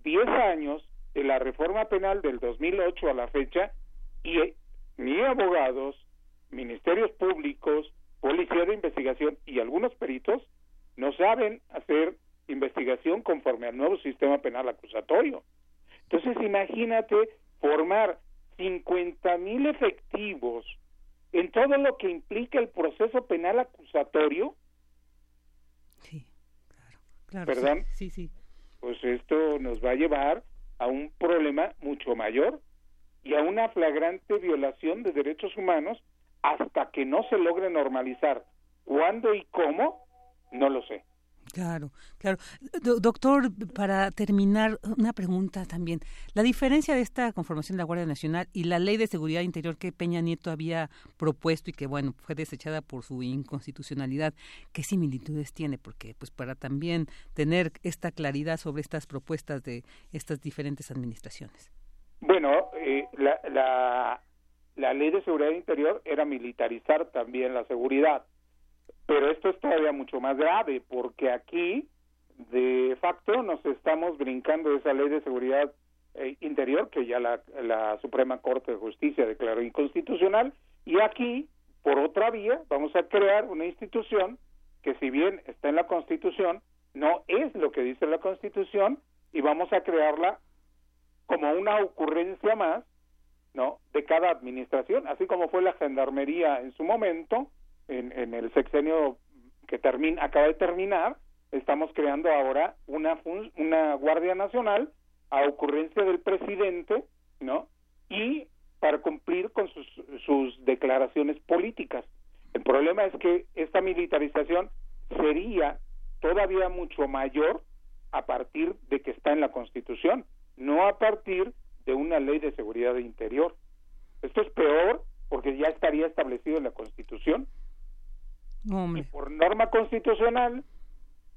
10 años de la reforma penal del 2008 a la fecha y eh, ni abogados, ministerios públicos, policía de investigación y algunos peritos no saben hacer investigación conforme al nuevo sistema penal acusatorio. Entonces, imagínate formar 50 mil efectivos en todo lo que implica el proceso penal acusatorio. Sí, claro, claro. ¿Perdón? Sí, sí. Pues esto nos va a llevar a un problema mucho mayor y a una flagrante violación de derechos humanos hasta que no se logre normalizar. ¿Cuándo y cómo? No lo sé. Claro, claro. doctor, para terminar, una pregunta también. La diferencia de esta conformación de la Guardia Nacional y la Ley de Seguridad Interior que Peña Nieto había propuesto y que, bueno, fue desechada por su inconstitucionalidad, ¿qué similitudes tiene? Porque, pues, para también tener esta claridad sobre estas propuestas de estas diferentes administraciones. Bueno, eh, la, la, la Ley de Seguridad Interior era militarizar también la seguridad pero esto es todavía mucho más grave porque aquí, de facto, nos estamos brincando esa ley de seguridad eh, interior que ya la, la Suprema Corte de Justicia declaró inconstitucional y aquí, por otra vía, vamos a crear una institución que si bien está en la Constitución, no es lo que dice la Constitución y vamos a crearla como una ocurrencia más, ¿no? De cada administración, así como fue la gendarmería en su momento, en, el sexenio que termina, acaba de terminar, estamos creando ahora una, una Guardia Nacional a ocurrencia del presidente, ¿no? Y para cumplir con sus, sus declaraciones políticas. El problema es que esta militarización sería todavía mucho mayor a partir de que está en la Constitución, no a partir de una ley de seguridad interior. Esto es peor porque ya estaría establecido en la Constitución y por norma constitucional,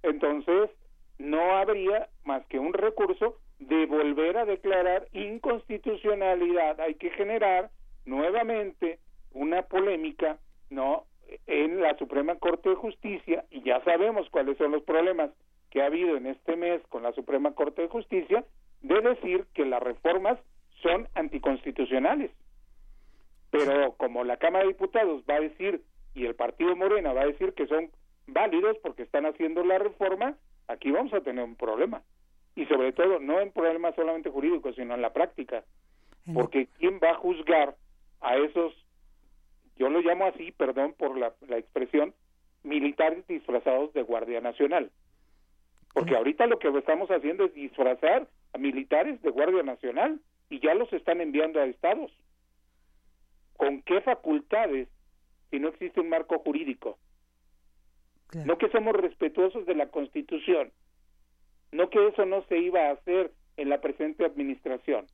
entonces no habría más que un recurso de volver a declarar inconstitucionalidad. Hay que generar nuevamente una polémica, ¿no? En la Suprema Corte de Justicia, y ya sabemos cuáles son los problemas que ha habido en este mes con la Suprema Corte de Justicia, de decir que las reformas son anticonstitucionales. Pero como la Cámara de Diputados va a decir y el partido Morena va a decir que son válidos porque están haciendo la reforma, aquí vamos a tener un problema. Y sobre todo, no en problemas solamente jurídicos, sino en la práctica. Porque ¿quién va a juzgar a esos, yo lo llamo así, perdón por la, la expresión, militares disfrazados de Guardia Nacional? Porque ahorita lo que estamos haciendo es disfrazar a militares de Guardia Nacional y ya los están enviando a estados. ¿Con qué facultades si no existe un marco jurídico. No que somos respetuosos de la Constitución, no que eso no se iba a hacer en la presente administración.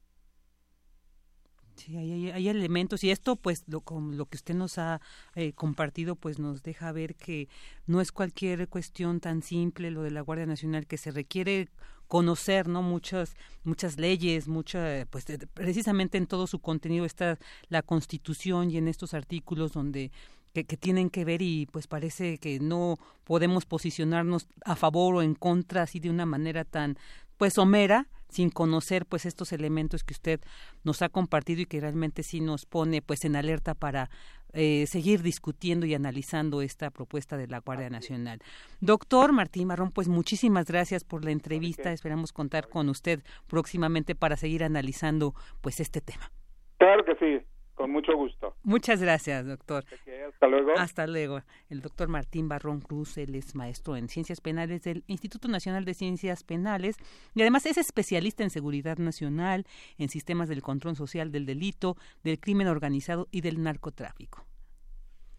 Sí, hay, elementos y esto, pues, lo, con lo que usted nos ha eh, compartido, pues, nos deja ver que no es cualquier cuestión tan simple lo de la Guardia Nacional, que se requiere conocer no muchas muchas leyes mucha pues precisamente en todo su contenido está la Constitución y en estos artículos donde que, tienen que ver y pues parece que no podemos posicionarnos a favor o en contra así de una manera tan pues somera sin conocer pues estos elementos que usted nos ha compartido y que realmente sí nos pone pues en alerta para eh, seguir discutiendo y analizando esta propuesta de la Guardia Nacional. Doctor Martín Marrón, pues muchísimas gracias por la entrevista. Esperamos contar con usted próximamente para seguir analizando pues este tema. Claro que sí. Con mucho gusto. Muchas gracias, doctor. hasta luego. Hasta luego. El doctor Martín Barrón Cruz, él es maestro en Ciencias Penales del Instituto Nacional de Ciencias Penales y además es especialista en seguridad nacional, en sistemas del control social del delito, del crimen organizado y del narcotráfico.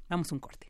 Vamos a un corte.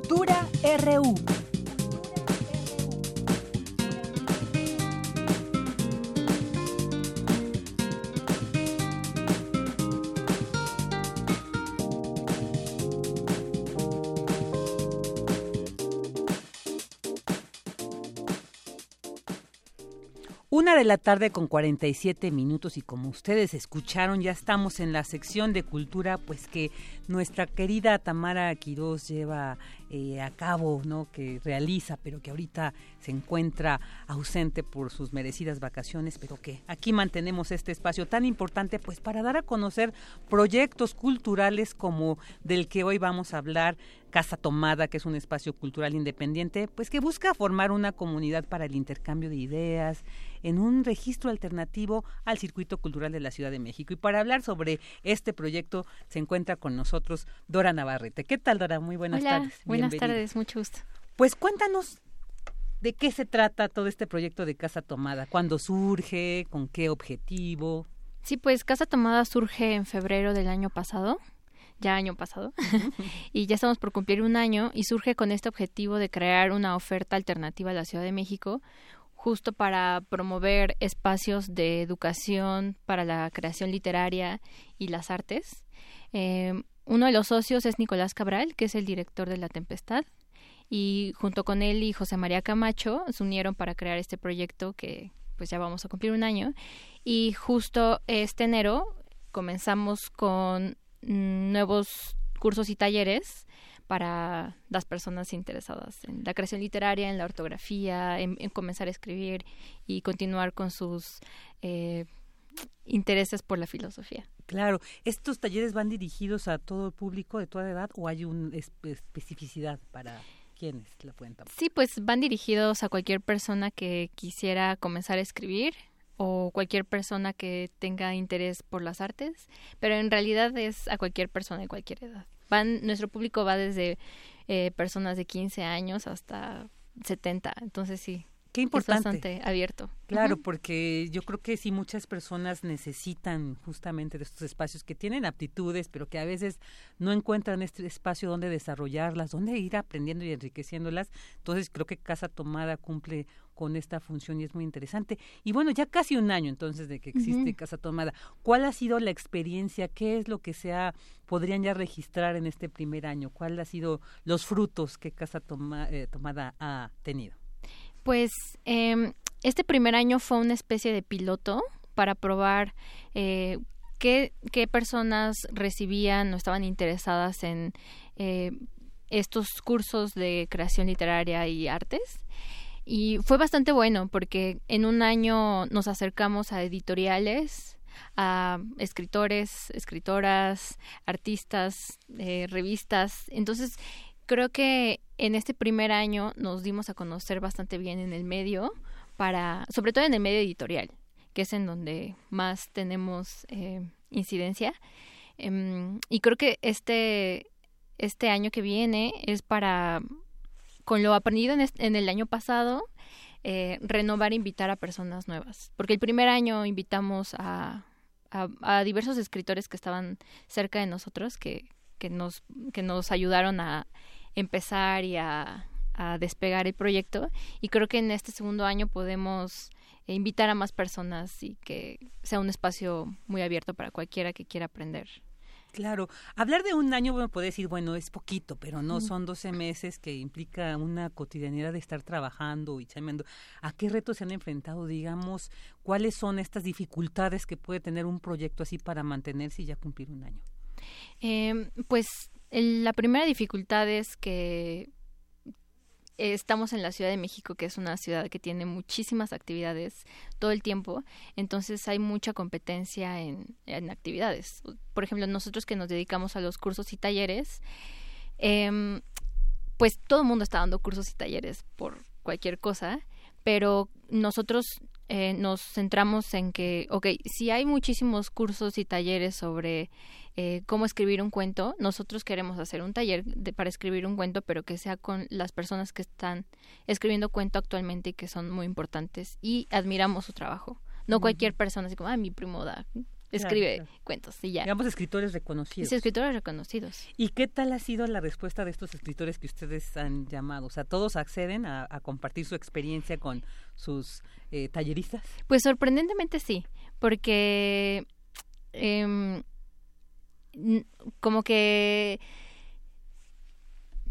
Cultura RU. De la tarde con 47 minutos y como ustedes escucharon, ya estamos en la sección de cultura, pues que nuestra querida Tamara Quirós lleva eh, a cabo, ¿no? Que realiza, pero que ahorita se encuentra ausente por sus merecidas vacaciones, pero que aquí mantenemos este espacio tan importante, pues para dar a conocer proyectos culturales como del que hoy vamos a hablar, Casa Tomada, que es un espacio cultural independiente, pues que busca formar una comunidad para el intercambio de ideas en un registro alternativo al circuito cultural de la Ciudad de México. Y para hablar sobre este proyecto se encuentra con nosotros Dora Navarrete. ¿Qué tal, Dora? Muy buenas Hola, tardes. Buenas tardes, mucho gusto. Pues cuéntanos de qué se trata todo este proyecto de Casa Tomada, cuándo surge, con qué objetivo. Sí, pues Casa Tomada surge en febrero del año pasado ya año pasado, [LAUGHS] y ya estamos por cumplir un año y surge con este objetivo de crear una oferta alternativa a la Ciudad de México, justo para promover espacios de educación para la creación literaria y las artes. Eh, uno de los socios es Nicolás Cabral, que es el director de La Tempestad, y junto con él y José María Camacho se unieron para crear este proyecto que pues ya vamos a cumplir un año. Y justo este enero comenzamos con nuevos cursos y talleres para las personas interesadas en la creación literaria, en la ortografía, en, comenzar a escribir y continuar con sus eh, intereses por la filosofía. Claro, ¿estos talleres van dirigidos a todo el público de toda edad o hay una especificidad para quienes la pueden tomar? Sí, pues van dirigidos a cualquier persona que quisiera comenzar a escribir o cualquier persona que tenga interés por las artes, pero en realidad es a cualquier persona de cualquier edad van, nuestro público va desde eh, personas de 15 años hasta 70, entonces sí. Qué importante. Es bastante abierto. Claro, porque yo creo que sí muchas personas necesitan justamente de estos espacios que tienen aptitudes, pero que a veces no encuentran este espacio donde desarrollarlas, donde ir aprendiendo y enriqueciéndolas. Entonces creo que Casa Tomada cumple con esta función y es muy interesante. Y bueno, ya casi un año entonces de que existe Casa Tomada. ¿Cuál ha sido la experiencia? ¿Qué es lo que se ha, podrían ya registrar en este primer año? ¿Cuál ha sido los frutos que Casa eh, Tomada ha tenido? Pues eh, este primer año fue una especie de piloto para probar eh, qué, qué, personas recibían o estaban interesadas en eh, estos cursos de creación literaria y artes y fue bastante bueno porque en un año nos acercamos a editoriales, a escritores, escritoras, artistas, eh, revistas. Entonces, creo que en este primer año nos dimos a conocer bastante bien en el medio, para, sobre todo en el medio editorial, que es en donde más tenemos eh, incidencia. Em, y creo que este, este año que viene es para con lo aprendido en, el año pasado, eh, renovar e invitar a personas nuevas. Porque el primer año invitamos a, diversos escritores que estaban cerca de nosotros, que, que, nos, que nos ayudaron a empezar y a, a despegar el proyecto. Y creo que en este segundo año podemos invitar a más personas y que sea un espacio muy abierto para cualquiera que quiera aprender Claro, hablar de un año, bueno, puede decir, bueno, es poquito, pero no son 12 meses que implica una cotidianidad de estar trabajando y chamando. ¿A qué retos se han enfrentado, digamos? ¿Cuáles son estas dificultades que puede tener un proyecto así para mantenerse y ya cumplir un año? Eh, pues la primera dificultad es que estamos en la Ciudad de México, que es una ciudad que tiene muchísimas actividades todo el tiempo, entonces hay mucha competencia en, actividades. Por ejemplo, nosotros que nos dedicamos a los cursos y talleres, em, pues todo el mundo está dando cursos y talleres por cualquier cosa, pero nosotros eh, nos centramos en que, ok, si hay muchísimos cursos y talleres sobre eh, cómo escribir un cuento, nosotros queremos hacer un taller para escribir un cuento, pero que sea con las personas que están escribiendo cuento actualmente y que son muy importantes y admiramos su trabajo. No cualquier persona así como, ah, mi primo da escribe cuentos y ya. Digamos escritores reconocidos. Sí, escritores reconocidos. ¿Y qué tal ha sido la respuesta de estos escritores que ustedes han llamado? O sea, ¿todos acceden a, compartir su experiencia con sus eh, talleristas? Pues sorprendentemente sí, porque em, como que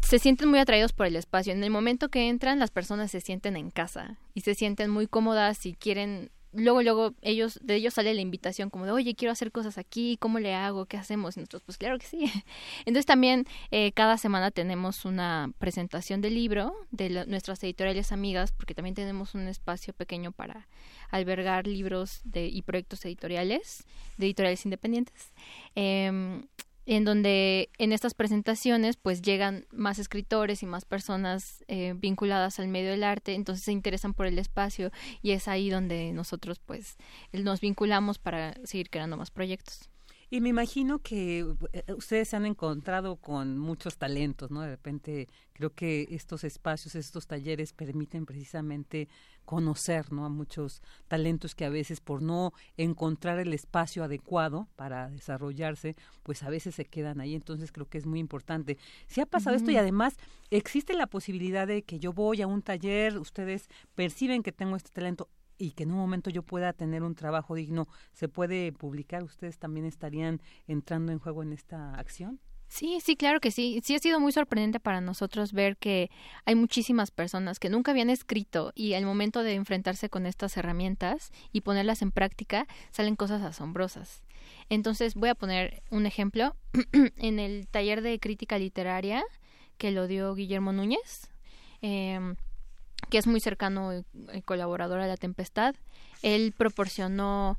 se sienten muy atraídos por el espacio. En el momento que entran, las personas se sienten en casa y se sienten muy cómodas y quieren luego, luego ellos, de ellos sale la invitación como de, oye, quiero hacer cosas aquí, ¿cómo le hago? ¿Qué hacemos? Y nosotros, pues claro que sí. [LAUGHS] Entonces también eh, cada semana tenemos una presentación del libro de nuestras editoriales amigas, porque también tenemos un espacio pequeño para albergar libros de, y proyectos editoriales, de editoriales independientes. Eh, en donde en estas presentaciones pues llegan más escritores y más personas eh, vinculadas al medio del arte, entonces se interesan por el espacio y es ahí donde nosotros pues nos vinculamos para seguir creando más proyectos. Y me imagino que eh, ustedes se han encontrado con muchos talentos, ¿no? De repente creo que estos espacios, estos talleres permiten precisamente conocer, ¿no? A muchos talentos que a veces por no encontrar el espacio adecuado para desarrollarse, pues a veces se quedan ahí. Entonces creo que es muy importante. Si ha pasado esto y además existe la posibilidad de que yo voy a un taller, ustedes perciben que tengo este talento, y que en un momento yo pueda tener un trabajo digno, ¿se puede publicar? ¿Ustedes también estarían entrando en juego en esta acción? Sí, sí, claro que sí. Sí ha sido muy sorprendente para nosotros ver que hay muchísimas personas que nunca habían escrito y al momento de enfrentarse con estas herramientas y ponerlas en práctica salen cosas asombrosas. Entonces voy a poner un ejemplo. [CLEARS THROAT] en el taller de crítica literaria que lo dio Guillermo Núñez, eh, que es muy cercano y, colaborador a La Tempestad. Él proporcionó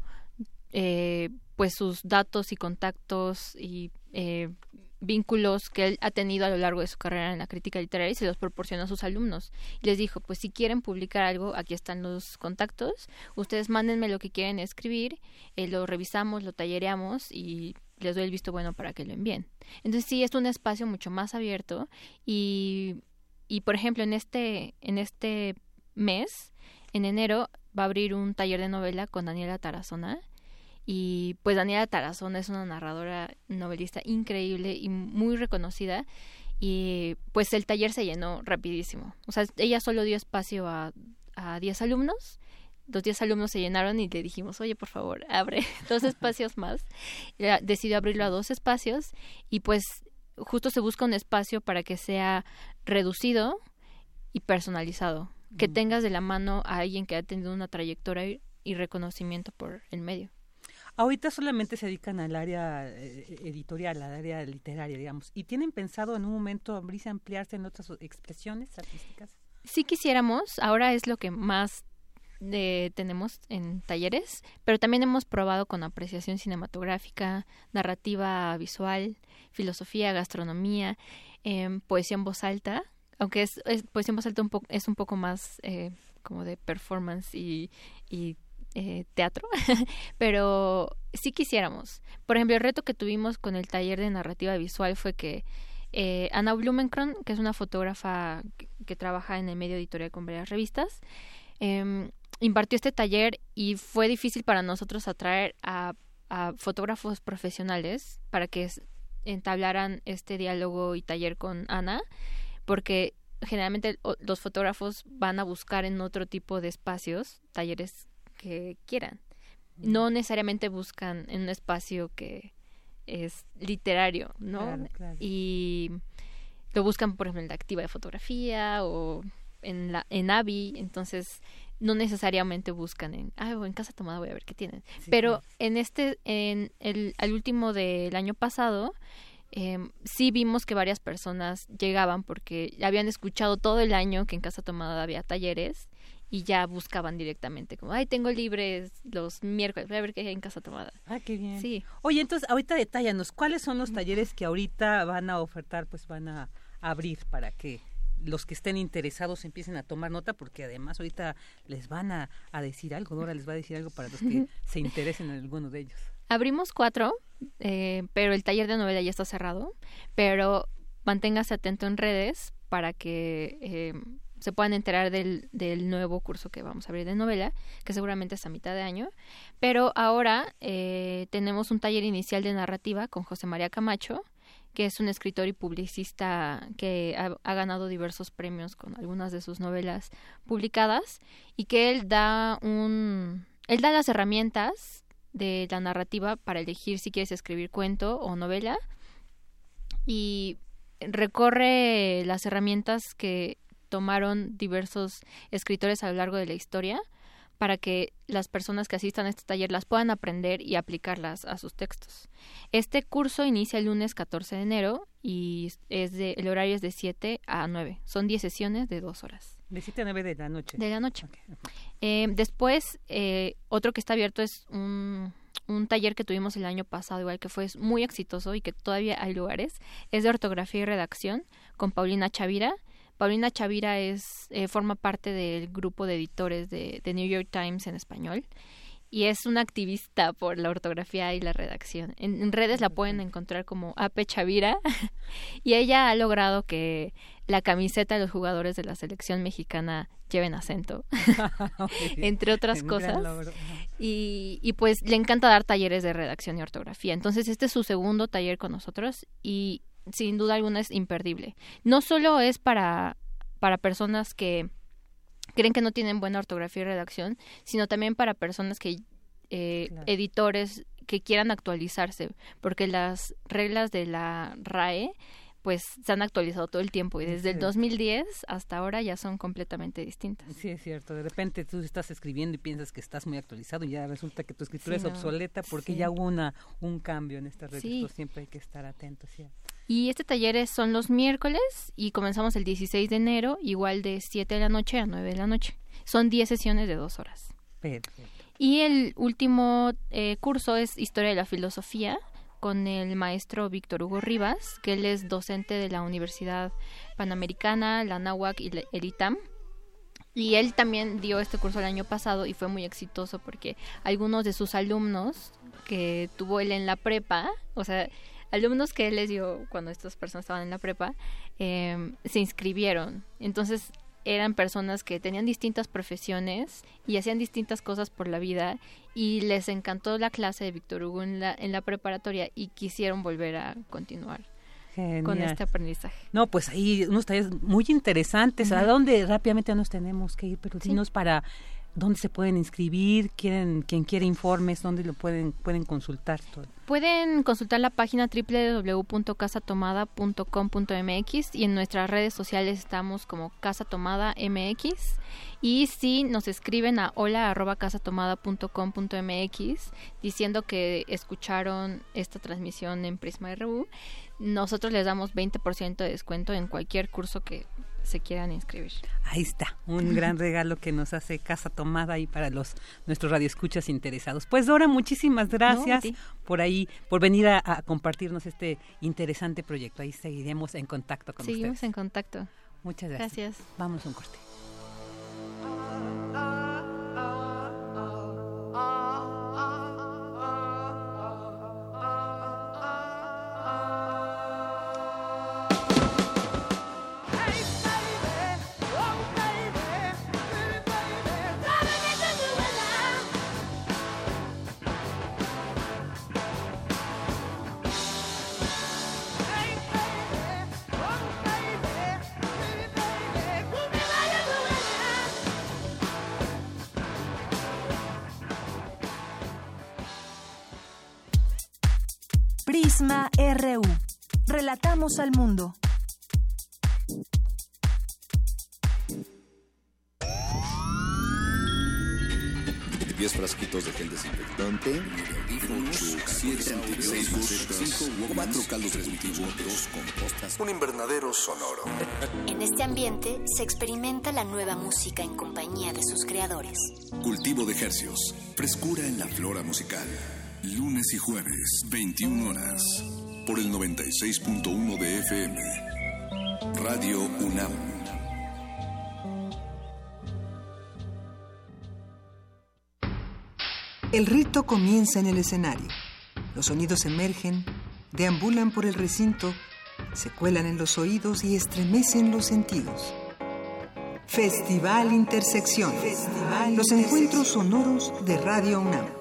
eh, pues sus datos y contactos y eh, vínculos que él ha tenido a lo largo de su carrera en la crítica literaria y se los proporcionó a sus alumnos. Y les dijo, pues si quieren publicar algo, aquí están los contactos, ustedes mándenme lo que quieren escribir, eh, lo revisamos, lo tallereamos y les doy el visto bueno para que lo envíen. Entonces sí, es un espacio mucho más abierto y y por ejemplo, en este, en este mes, en enero, va a abrir un taller de novela con Daniela Tarazona. Y pues Daniela Tarazona es una narradora novelista increíble y muy reconocida. Y pues el taller se llenó rapidísimo. O sea, ella solo dio espacio a, a 10 alumnos los 10 alumnos se llenaron y le dijimos, oye, por favor, abre [LAUGHS] dos espacios más. decidió abrirlo a dos espacios y pues justo se busca un espacio para que sea reducido y personalizado, que mm. tengas de la mano a alguien que ha tenido una trayectoria y reconocimiento por el medio. Ahorita solamente se dedican al área eh, editorial, al área literaria, digamos. ¿Y tienen pensado en un momento abrirse, ampliarse en otras expresiones artísticas? Sí quisiéramos. Ahora es lo que más tenemos en talleres, pero también hemos probado con apreciación cinematográfica, narrativa visual, filosofía, gastronomía, poesía en voz alta, aunque es, poesía en voz alta un poco, es un poco más eh, como de performance y, y eh, teatro, [LAUGHS] pero sí quisiéramos. Por ejemplo, el reto que tuvimos con el taller de narrativa visual fue que eh, Ana Blumenkron, que es una fotógrafa que, que, trabaja en el medio editorial con varias revistas, eh, impartió este taller y fue difícil para nosotros atraer a, fotógrafos profesionales para que entablaran este diálogo y taller con Ana, porque generalmente los fotógrafos van a buscar en otro tipo de espacios talleres que quieran. No necesariamente buscan en un espacio que es literario, ¿no? Y lo buscan, por ejemplo, en la activa de fotografía o en la en AVI, entonces no necesariamente buscan en, ah, en casa tomada voy a ver qué tienen. Pero en este, en el al último del año pasado, eh, sí vimos que varias personas llegaban porque habían escuchado todo el año que en casa tomada había talleres y ya buscaban directamente como, ay, tengo libres los miércoles, voy a ver qué hay en casa tomada. Ah, qué bien. Sí. Oye, entonces, ahorita detállanos, ¿cuáles son los talleres que ahorita van a ofertar, pues van a abrir para que los que estén interesados empiecen a tomar nota porque además ahorita les van a, decir algo, Dora les va a decir algo para los que se interesen en alguno de ellos. Abrimos cuatro, eh, pero el taller de novela ya está cerrado, pero manténgase atento en redes para que eh, se puedan enterar del, del, nuevo curso que vamos a abrir de novela, que seguramente es a mitad de año. Pero ahora eh, tenemos un taller inicial de narrativa con José María Camacho, que es un escritor y publicista que ha, ganado diversos premios con algunas de sus novelas publicadas y que él da un él da las herramientas de la narrativa para elegir si quieres escribir cuento o novela y recorre las herramientas que tomaron diversos escritores a lo largo de la historia para que las personas que asistan a este taller las puedan aprender y aplicarlas a sus textos. Este curso inicia el lunes 14 de enero y es de, el horario es de 7 a 9. Son 10 sesiones de 2 horas. De 7 a 9 de la noche. De la noche. Eh, después, eh, otro que está abierto es un, un taller que tuvimos el año pasado, igual que fue muy exitoso y que todavía hay lugares. Es de ortografía y redacción con Paulina Chavira Paulina Chavira es, eh, forma parte del grupo de editores de, New York Times en español y es una activista por la ortografía y la redacción. En, redes la pueden encontrar como Ape Chavira [LAUGHS] y ella ha logrado que la camiseta de los jugadores de la selección mexicana lleven acento, [LAUGHS] [LAUGHS] entre otras cosas. Y, y pues le encanta dar talleres de redacción y ortografía. Entonces este es su segundo taller con nosotros y sin duda alguna es imperdible. No solo es para, para personas que creen que no tienen buena ortografía y redacción, sino también para personas que eh, editores que quieran actualizarse, porque las reglas de la RAE pues se han actualizado todo el tiempo y desde el 2010 hasta ahora ya son completamente distintas. Sí, es cierto. De repente tú estás escribiendo y piensas que estás muy actualizado y ya resulta que tu escritura es obsoleta porque ya hubo una, un cambio en estas reglas. Siempre hay que estar atentos. Y este taller son los miércoles y comenzamos el 16 de enero, igual de 7 de la noche a 9 de la noche. Son 10 sesiones de dos horas. Perfecto. Y el último eh, curso es Historia de la Filosofía, con el maestro Víctor Hugo Rivas, que él es docente de la Universidad Panamericana, la NAWAC y el ITAM. Y él también dio este curso el año pasado y fue muy exitoso porque algunos de sus alumnos que tuvo él en la prepa, o sea, alumnos que él les dio cuando estas personas estaban en la prepa, eh, se inscribieron. Entonces eran personas que tenían distintas profesiones y hacían distintas cosas por la vida y les encantó la clase de Víctor Hugo en la, en la preparatoria y quisieron volver a continuar. con este aprendizaje. No, pues ahí unos talleres muy interesantes. ¿A dónde rápidamente nos tenemos que ir? Pero dinos para dónde se pueden inscribir, quieren, quien quiere informes, dónde lo pueden, pueden consultar todo. Pueden consultar la página www.casatomada.com.mx y en nuestras redes sociales estamos como Casa Tomada MX y si nos escriben a hola@casatomada.com.mx diciendo que escucharon esta transmisión en Prisma RU, nosotros les damos 20% de descuento en cualquier curso que se quieran inscribir. Ahí está, un [LAUGHS] gran regalo que nos hace Casa Tomada ahí para los nuestros radioescuchas interesados. Pues Dora, muchísimas gracias por ahí, por venir a, compartirnos este interesante proyecto. Ahí seguiremos en contacto con Seguimos en contacto. Muchas gracias. Gracias. Vamos a un corte. RU. Relatamos al mundo. Diez frasquitos de gel desinfectante, 8, cuatro caldos compostas, un invernadero sonoro. En este ambiente se experimenta la nueva música en compañía de sus creadores. Cultivo de ejercios, frescura en la flora musical. Lunes y jueves, 21 horas, por el 96.1 de FM. Radio UNAM. El rito comienza en el escenario. Los sonidos emergen, deambulan por el recinto, se cuelan en los oídos y estremecen los sentidos. Festival Intersección. los encuentros sonoros de Radio UNAM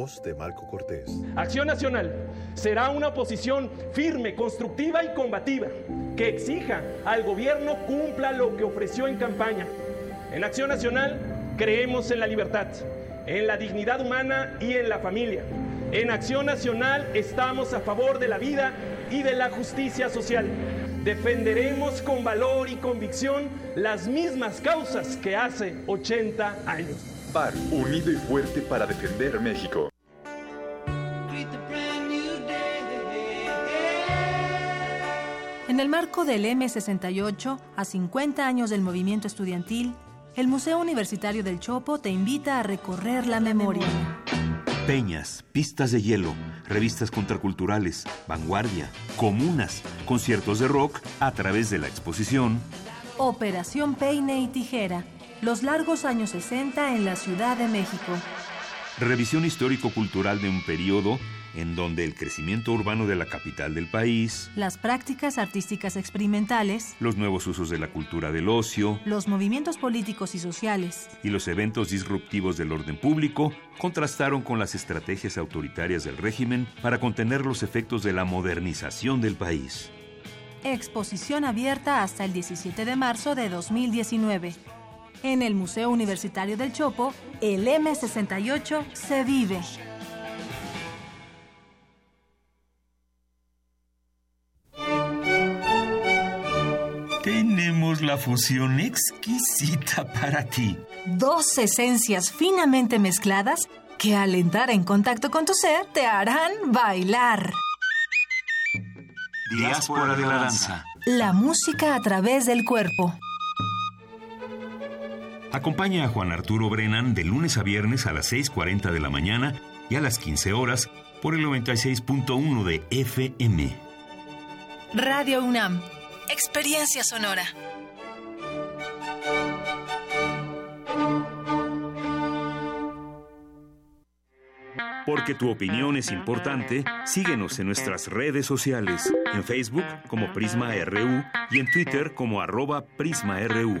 De Marco Cortés. Acción Nacional será una oposición firme, constructiva y combativa que exija al gobierno cumpla lo que ofreció en campaña. En Acción Nacional creemos en la libertad, en la dignidad humana y en la familia. En Acción Nacional estamos a favor de la vida y de la justicia social. Defenderemos con valor y convicción las mismas causas que hace 80 años. PAR, unido y fuerte para defender México. En el marco del M68, a 50 años del movimiento estudiantil, el Museo Universitario del Chopo te invita a recorrer la memoria. Peñas, pistas de hielo, revistas contraculturales, vanguardia, comunas, conciertos de rock a través de la exposición. Operación Peine y Tijera, los largos años 60 en la Ciudad de México. Revisión histórico-cultural de un periodo en donde el crecimiento urbano de la capital del país, las prácticas artísticas experimentales, los nuevos usos de la cultura del ocio, los movimientos políticos y sociales y los eventos disruptivos del orden público contrastaron con las estrategias autoritarias del régimen para contener los efectos de la modernización del país. Exposición abierta hasta el 17 de marzo de 2019. En el Museo Universitario del Chopo, el M68 se vive. Tenemos la fusión exquisita [LAUGHS] para ti. Dos esencias finamente mezcladas que al entrar en contacto con tu ser te harán bailar. Diáspora de la danza. La música a través del cuerpo. Acompaña a Juan Arturo Brennan de lunes a viernes a las 6.40 de la mañana y a las 15 horas por el 96.1 de FM. Radio UNAM. Experiencia sonora. Porque tu opinión es importante, síguenos en nuestras redes sociales, en Facebook como Prisma RU y en Twitter como arroba PrismaRU.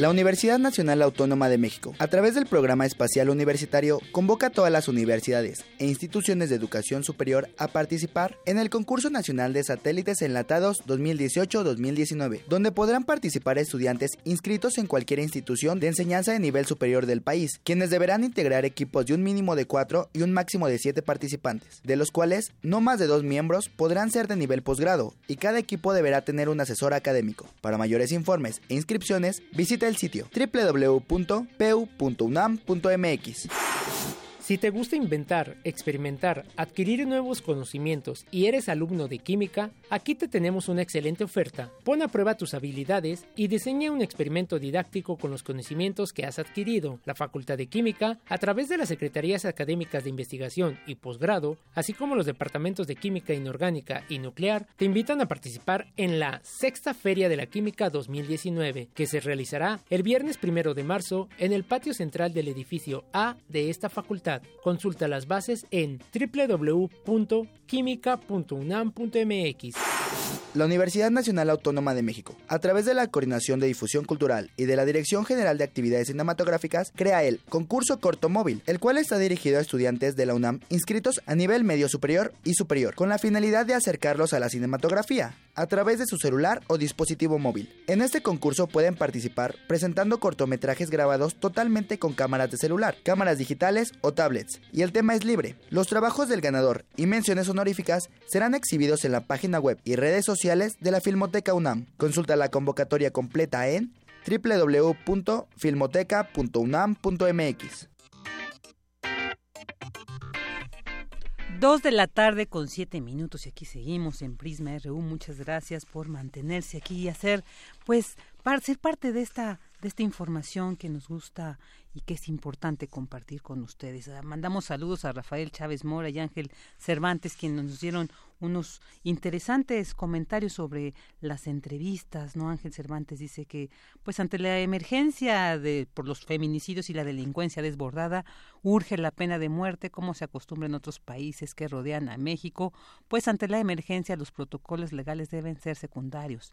La Universidad Nacional Autónoma de México, a través del Programa Espacial Universitario, convoca a todas las universidades e instituciones de educación superior a participar en el Concurso Nacional de Satélites Enlatados 2018-2019, donde podrán participar estudiantes inscritos en cualquier institución de enseñanza de nivel superior del país, quienes deberán integrar equipos de un mínimo de cuatro y un máximo de siete participantes, de los cuales no más de dos miembros podrán ser de nivel posgrado, y cada equipo deberá tener un asesor académico. Para mayores informes e inscripciones, visita el sitio www.peu.unam.mx. Si te gusta inventar, experimentar, adquirir nuevos conocimientos y eres alumno de química, aquí te tenemos una excelente oferta. Pon a prueba tus habilidades y diseña un experimento didáctico con los conocimientos que has adquirido. La Facultad de Química, a través de las Secretarías Académicas de Investigación y Posgrado, así como los departamentos de Química Inorgánica y Nuclear, te invitan a participar en la Sexta Feria de la Química 2019, que se realizará el viernes primero de marzo en el patio central del edificio A de esta facultad. Consulta las bases en www.química.unam.mx. La Universidad Nacional Autónoma de México, a través de la Coordinación de Difusión Cultural y de la Dirección General de Actividades Cinematográficas, crea el Concurso Corto Móvil, el cual está dirigido a estudiantes de la UNAM inscritos a nivel medio superior y superior, con la finalidad de acercarlos a la cinematografía, a través de su celular o dispositivo móvil. En este concurso pueden participar presentando cortometrajes grabados totalmente con cámaras de celular, cámaras digitales o tablets, y el tema es libre. Los trabajos del ganador y menciones honoríficas serán exhibidos en la página web y redes sociales de la Filmoteca UNAM. Consulta la convocatoria completa en www.filmoteca.unam.mx. Dos de la tarde con siete minutos y aquí seguimos en Prisma RU. Muchas gracias por mantenerse aquí y hacer, pues, para ser parte de esta de esta información que nos gusta y que es importante compartir con ustedes. Ah, mandamos saludos a Rafael Chávez Mora y Ángel Cervantes, quienes nos dieron unos interesantes comentarios sobre las entrevistas, ¿no? Ángel Cervantes dice que, pues ante la emergencia de por los feminicidios y la delincuencia desbordada, urge la pena de muerte como se acostumbra en otros países que rodean a México, pues ante la emergencia los protocolos legales deben ser secundarios.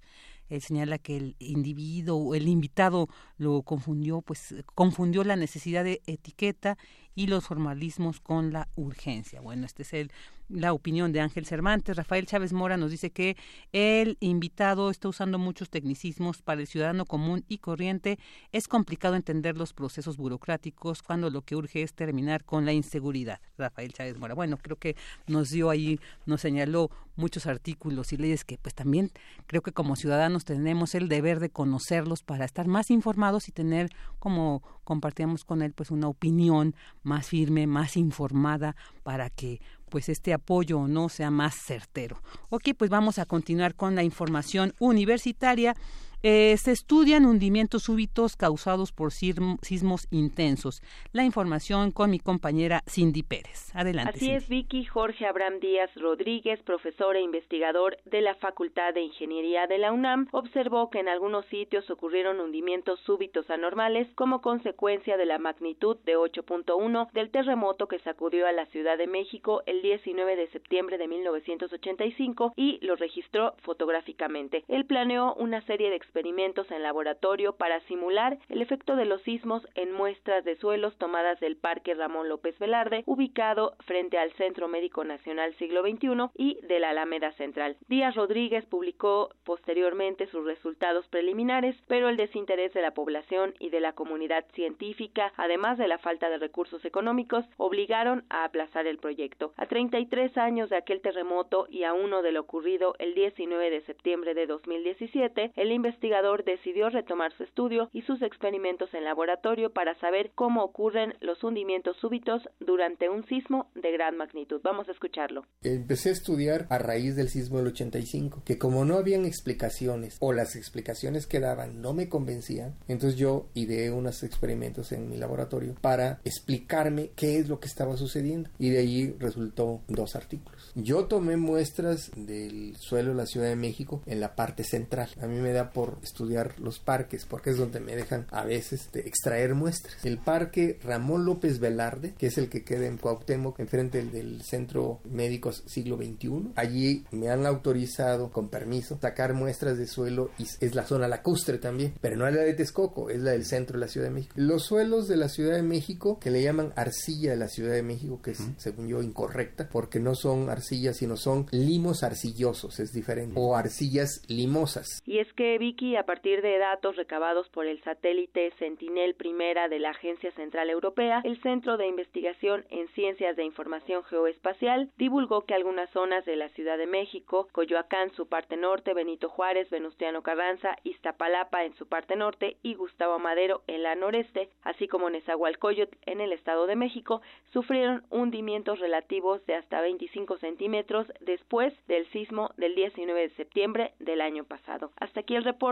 Él señala que el individuo, el invitado lo confundió, pues confundió la necesidad de etiqueta y los formalismos con la urgencia. Bueno, este es el la opinión de Ángel Cervantes. Rafael Chávez Mora nos dice que el invitado está usando muchos tecnicismos para el ciudadano común y corriente. Es complicado entender los procesos burocráticos cuando lo que urge es terminar con la inseguridad. Rafael Chávez Mora. Bueno, creo que nos dio ahí, nos señaló muchos artículos y leyes que pues también creo que como ciudadanos tenemos el deber de conocerlos para estar más informados y tener como compartíamos con él pues una opinión más firme, más informada para que pues este apoyo no sea más certero. Ok, pues vamos a continuar con la información universitaria. Eh, se estudian hundimientos súbitos causados por sismos intensos. La información con mi compañera Cindy Pérez. Adelante. Así es, Vicky Jorge Abraham Díaz Rodríguez, profesor e investigador de la Facultad de Ingeniería de la UNAM, observó que en algunos sitios ocurrieron hundimientos súbitos anormales como consecuencia de la magnitud de 8.1 del terremoto que sacudió a la Ciudad de México el 19 de septiembre de 1985 y lo registró fotográficamente. Él planeó una serie de experimentos en laboratorio para simular el efecto de los sismos en muestras de suelos tomadas del Parque Ramón López Velarde, ubicado frente al Centro Médico Nacional Siglo XXI y de la Alameda Central. Díaz Rodríguez publicó posteriormente sus resultados preliminares, pero el desinterés de la población y de la comunidad científica, además de la falta de recursos económicos, obligaron a aplazar el proyecto. A 33 años de aquel terremoto y a uno de lo ocurrido el 19 de septiembre de 2017, el investigador decidió retomar su estudio y sus experimentos en laboratorio para saber cómo ocurren los hundimientos súbitos durante un sismo de gran magnitud. Vamos a escucharlo. Empecé a estudiar a raíz del sismo del 85, que como no habían explicaciones o las explicaciones que daban no me convencían, entonces yo ideé unos experimentos en mi laboratorio para explicarme qué es lo que estaba sucediendo y de ahí resultó dos artículos. Yo tomé muestras del suelo de la Ciudad de México en la parte central. A mí me da por estudiar los parques, porque es donde me dejan a veces de extraer muestras. El parque Ramón López Velarde, que es el que queda en Cuauhtémoc, enfrente del, Centro Médico Siglo XXI. Allí me han autorizado, con permiso, sacar muestras de suelo y es la zona lacustre también, pero no es la de Texcoco, es la del centro de la Ciudad de México. Los suelos de la Ciudad de México, que le llaman arcilla de la Ciudad de México, que es, según yo, incorrecta, porque no son arcillas, sino son limos arcillosos, es diferente, o arcillas limosas. Y es que A partir de datos recabados por el satélite Sentinel Primera de la Agencia Central Europea, el Centro de Investigación en Ciencias de Información Geoespacial divulgó que algunas zonas de la Ciudad de México, Coyoacán, su parte norte, Benito Juárez, Venustiano Carranza, Iztapalapa en su parte norte y Gustavo Madero en la noreste, así como Nezahualcóyotl en el Estado de México, sufrieron hundimientos relativos de hasta 25 centímetros después del sismo del 19 de septiembre del año pasado. Hasta aquí el reporte.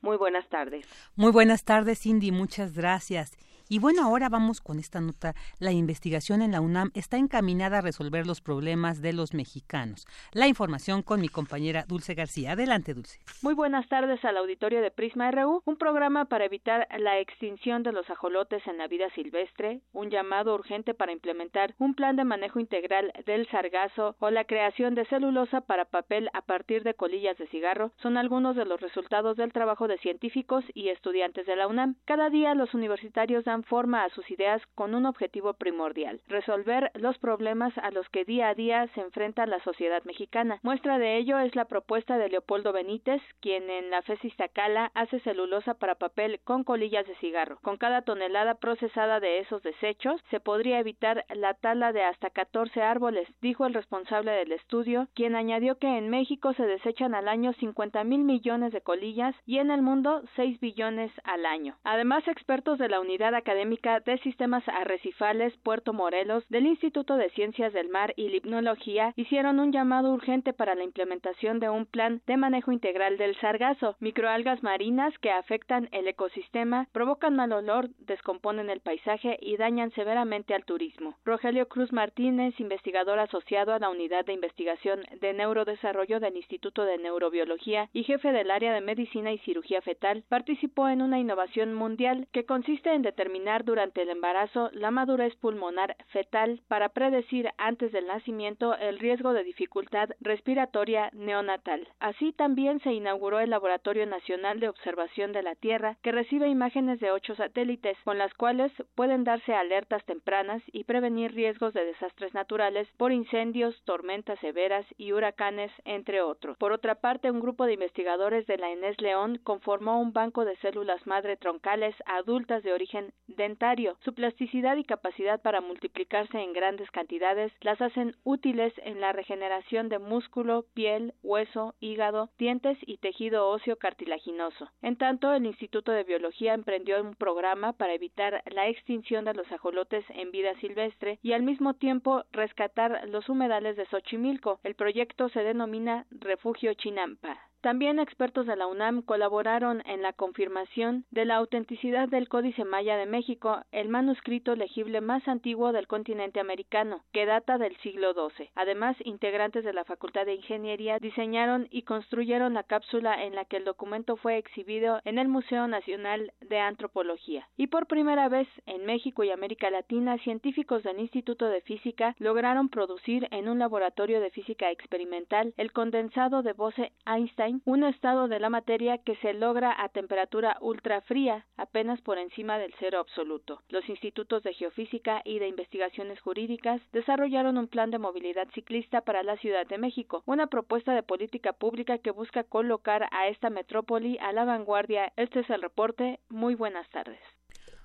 Muy buenas tardes. Muy buenas tardes, Cindy. Muchas gracias. Y bueno, ahora vamos con esta nota. La investigación en la UNAM está encaminada a resolver los problemas de los mexicanos. La información con mi compañera Dulce García. Adelante, Dulce. Muy buenas tardes al auditorio de Prisma RU, un programa para evitar la extinción de los ajolotes en la vida silvestre, un llamado urgente para implementar un plan de manejo integral del sargazo o la creación de celulosa para papel a partir de colillas de cigarro son algunos de los resultados del trabajo de científicos y estudiantes de la UNAM. Cada día los universitarios dan forma a sus ideas con un objetivo primordial, resolver los problemas a los que día a día se enfrenta la sociedad mexicana. Muestra de ello es la propuesta de Leopoldo Benítez, quien en la FES Iztacala hace celulosa para papel con colillas de cigarro. Con cada tonelada procesada de esos desechos se podría evitar la tala de hasta 14 árboles, dijo el responsable del estudio, quien añadió que en México se desechan al año 50 mil millones de colillas y en el mundo 6 billones al año. Además, expertos de la unidad académica de Sistemas Arrecifales Puerto Morelos del Instituto de Ciencias del Mar y Limnología hicieron un llamado urgente para la implementación de un plan de manejo integral del sargazo, microalgas marinas que afectan el ecosistema, provocan mal olor, descomponen el paisaje y dañan severamente al turismo. Rogelio Cruz Martínez, investigador asociado a la Unidad de Investigación de Neurodesarrollo del Instituto de Neurobiología y jefe del área de Medicina y Cirugía Fetal, participó en una innovación mundial que consiste en determinar durante el embarazo la madurez pulmonar fetal para predecir antes del nacimiento el riesgo de dificultad respiratoria neonatal. Así también se inauguró el Laboratorio Nacional de Observación de la Tierra, que recibe imágenes de ocho satélites, con las cuales pueden darse alertas tempranas y prevenir riesgos de desastres naturales por incendios, tormentas severas y huracanes, entre otros. Por otra parte, un grupo de investigadores de la ENES León conformó un banco de células madre troncales adultas de origen dentario. Su plasticidad y capacidad para multiplicarse en grandes cantidades las hacen útiles en la regeneración de músculo, piel, hueso, hígado, dientes y tejido óseo cartilaginoso. En tanto, el Instituto de Biología emprendió un programa para evitar la extinción de los ajolotes en vida silvestre y al mismo tiempo rescatar los humedales de Xochimilco. El proyecto se denomina Refugio Chinampa. También expertos de la UNAM colaboraron en la confirmación de la autenticidad del Códice Maya de México, el manuscrito legible más antiguo del continente americano, que data del siglo XII. Además, integrantes de la Facultad de Ingeniería diseñaron y construyeron la cápsula en la que el documento fue exhibido en el Museo Nacional de Antropología. Y por primera vez en México y América Latina, científicos del Instituto de Física lograron producir en un laboratorio de física experimental el condensado de Bose-Einstein un estado de la materia que se logra a temperatura ultrafría, apenas por encima del cero absoluto. Los institutos de geofísica y de investigaciones jurídicas desarrollaron un plan de movilidad ciclista para la Ciudad de México, una propuesta de política pública que busca colocar a esta metrópoli a la vanguardia. Este es el reporte. Muy buenas tardes.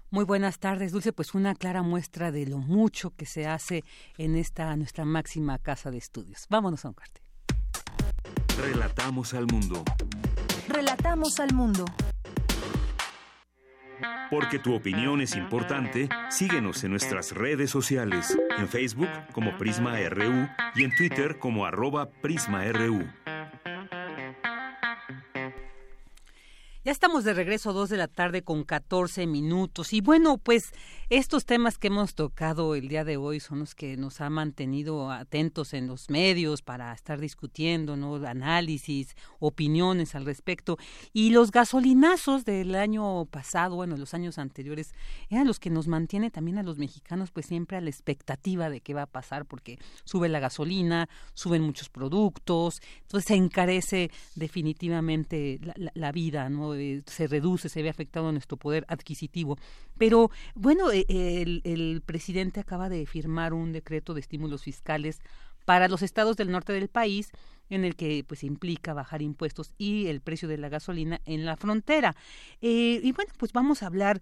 Muy buenas tardes, Dulce. Pues una clara muestra de lo mucho que se hace en esta nuestra máxima casa de estudios. Vámonos a un corte. Relatamos al mundo. Relatamos al mundo. Porque tu opinión es importante, síguenos en nuestras redes sociales, en Facebook como Prisma RU y en Twitter como arroba PrismaRU. Ya estamos de regreso, dos de la tarde con 14 minutos. Y bueno, pues estos temas que hemos tocado el día de hoy son los que nos han mantenido atentos en los medios para estar discutiendo, ¿no? Análisis, opiniones al respecto. Y los gasolinazos del año pasado, bueno, los años anteriores, eran los que nos mantiene también a los mexicanos, pues siempre a la expectativa de qué va a pasar, porque sube la gasolina, suben muchos productos, entonces se encarece definitivamente la, la, vida, ¿no? Eh, se reduce, se ve afectado nuestro poder adquisitivo. Pero bueno, el, el presidente acaba de firmar un decreto de estímulos fiscales para los estados del norte del país en el que pues implica bajar impuestos y el precio de la gasolina en la frontera. Eh, y bueno, pues vamos a hablar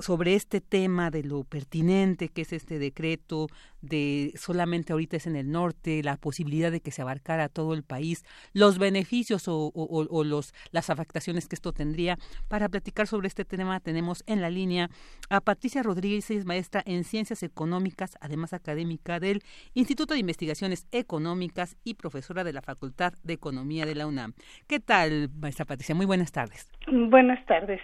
sobre este tema de lo pertinente que es este decreto, de solamente ahorita es en el norte, la posibilidad de que se abarcara todo el país, los beneficios o, los, las afectaciones que esto tendría. Para platicar sobre este tema tenemos en la línea a Patricia Rodríguez, es maestra en Ciencias Económicas, además académica del Instituto de Investigaciones Económicas y profesora de la Facultad de Economía de la UNAM. ¿Qué tal, maestra Patricia? Muy buenas tardes. Buenas tardes.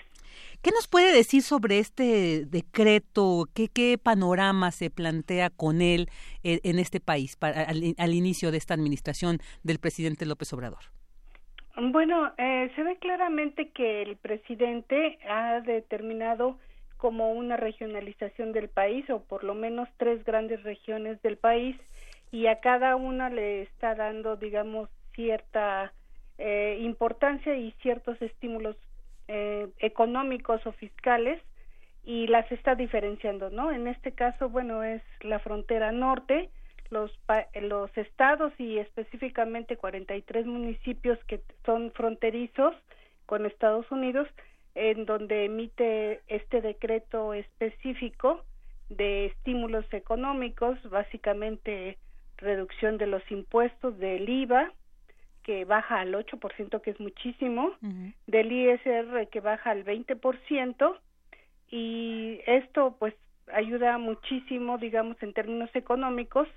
¿Qué nos puede decir sobre este decreto? ¿Qué, panorama se plantea con él en, en este país para, al, al, inicio de esta administración del presidente López Obrador? Bueno, eh, se ve claramente que el presidente ha determinado como una regionalización del país o por lo menos tres grandes regiones del país y a cada una le está dando, digamos, cierta eh, importancia y ciertos estímulos eh, económicos o fiscales y las está diferenciando, ¿no? En este caso, bueno, es la frontera norte, los, los estados y específicamente 43 municipios que son fronterizos con Estados Unidos, en donde emite este decreto específico de estímulos económicos, básicamente reducción de los impuestos del IVA, que baja al 8%, que es muchísimo, uh -huh. del ISR que baja al 20% y esto pues ayuda muchísimo, digamos, en términos económicos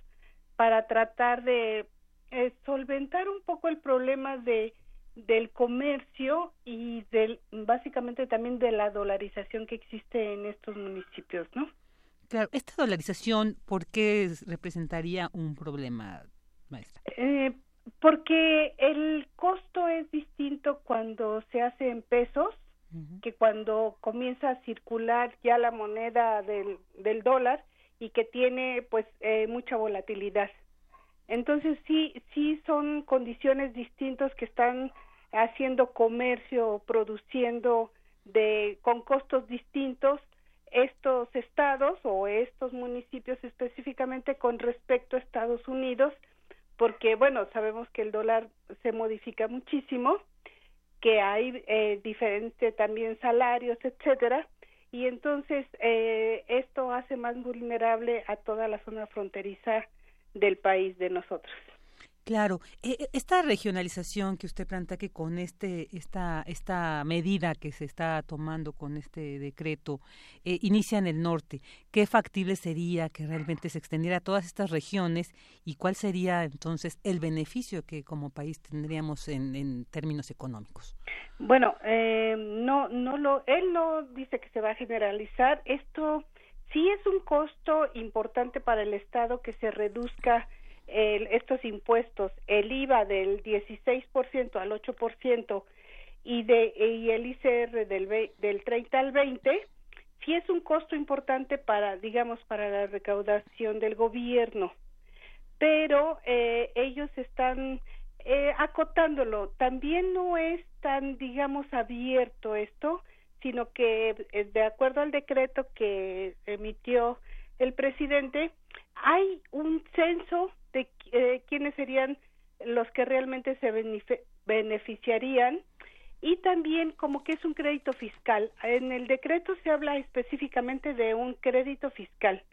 para tratar de eh, solventar un poco el problema de del comercio y del básicamente también de la dolarización que existe en estos municipios, ¿no? Claro, esta dolarización, ¿por qué representaría un problema, maestra? Eh, porque el costo es distinto cuando se hace en pesos que cuando comienza a circular ya la moneda del, del dólar y que tiene pues eh, mucha volatilidad. Entonces sí, sí son condiciones distintas que están haciendo comercio, produciendo de con costos distintos estos estados o estos municipios específicamente con respecto a Estados Unidos, porque bueno, sabemos que el dólar se modifica muchísimo, que hay eh, diferentes también salarios, etcétera, y entonces eh, esto hace más vulnerable a toda la zona fronteriza del país de nosotros. Claro, e, e, esta regionalización que usted plantea que con este esta esta medida que se está tomando con este decreto eh, inicia en el norte, ¿qué factible sería que realmente se extendiera a todas estas regiones y cuál sería entonces el beneficio que como país tendríamos en, en términos económicos? Bueno, eh, no no lo él no dice que se va a generalizar. Esto sí es un costo importante para el Estado que se reduzca el, estos impuestos, el IVA del 16% al 8% y, de, y el ICR del, del 30 al 20, sí es un costo importante para, digamos, para la recaudación del gobierno, pero eh, ellos están eh, acotándolo. También no es tan, digamos, abierto esto, sino que eh, de acuerdo al decreto que emitió el presidente, hay un censo de eh, quiénes serían los que realmente se beneficiarían. Y también como que es un crédito fiscal. En el decreto se habla específicamente de un crédito fiscal,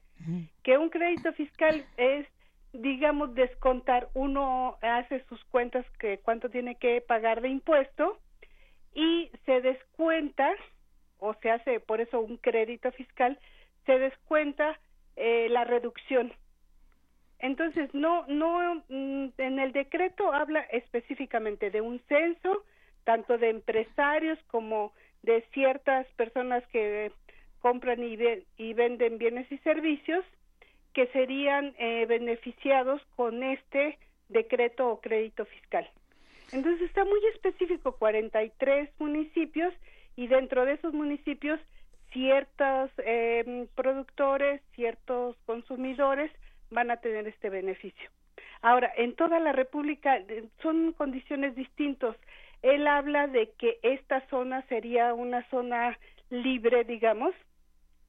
que un crédito fiscal es digamos descontar uno hace sus cuentas que cuánto tiene que pagar de impuesto y se descuenta o se hace por eso un crédito fiscal se descuenta eh, la reducción entonces, no, no, mm, en el decreto habla específicamente de un censo, tanto de empresarios como de ciertas personas que compran y, venden bienes y servicios que serían eh, beneficiados con este decreto o crédito fiscal. Entonces está muy específico, 43 municipios y dentro de esos municipios ciertos eh, productores, ciertos consumidores van a tener este beneficio. Ahora, en toda la República son condiciones distintas. Él habla de que esta zona sería una zona libre, digamos,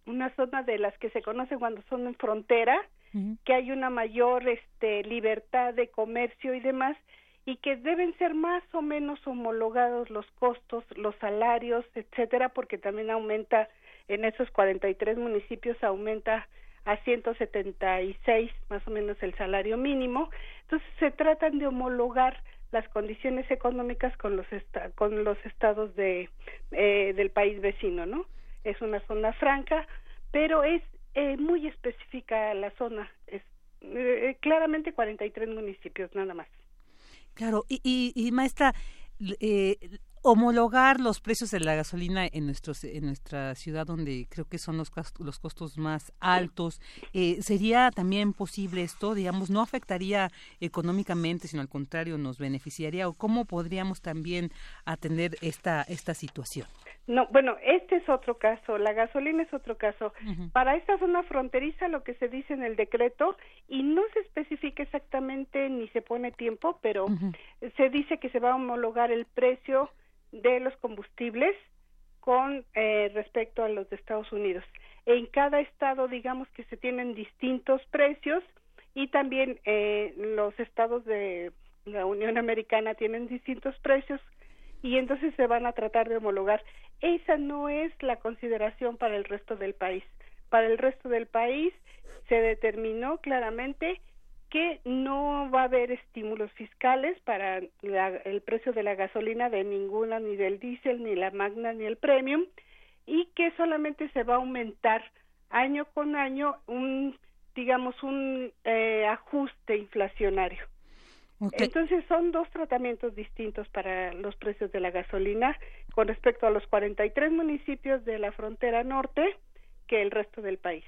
una zona de las que se conoce cuando son en frontera, que hay una mayor este, libertad de comercio y demás, y que deben ser más o menos homologados los costos, los salarios, etcétera, porque también aumenta en esos 43 municipios aumenta a 176 más o menos el salario mínimo. Entonces se tratan de homologar las condiciones económicas con los con los estados de eh, del país vecino, ¿no? Es una zona franca, pero es eh, muy específica la zona. Es eh, claramente 43 municipios nada más. Claro, y, y, maestra, eh, homologar los precios de la gasolina en nuestros en nuestra ciudad donde creo que son los los costos más altos eh, sería también posible esto digamos no afectaría económicamente sino al contrario nos beneficiaría o cómo podríamos también atender esta esta situación no, bueno, este es otro caso, la gasolina es otro caso. Para esta zona fronteriza lo que se dice en el decreto y no se especifica exactamente ni se pone tiempo, pero se dice que se va a homologar el precio de los combustibles con eh, respecto a los de Estados Unidos. En cada estado, digamos que se tienen distintos precios y también eh, los estados de la Unión Americana tienen distintos precios y entonces se van a tratar de homologar. Esa no es la consideración para el resto del país. Para el resto del país se determinó claramente que no va a haber estímulos fiscales para el precio de la gasolina de ninguna, ni del diésel, ni la magna, ni el premium, y que solamente se va a aumentar año con año un digamos un eh, ajuste inflacionario. Entonces son dos tratamientos distintos para los precios de la gasolina con respecto a los 43 municipios de la frontera norte que el resto del país.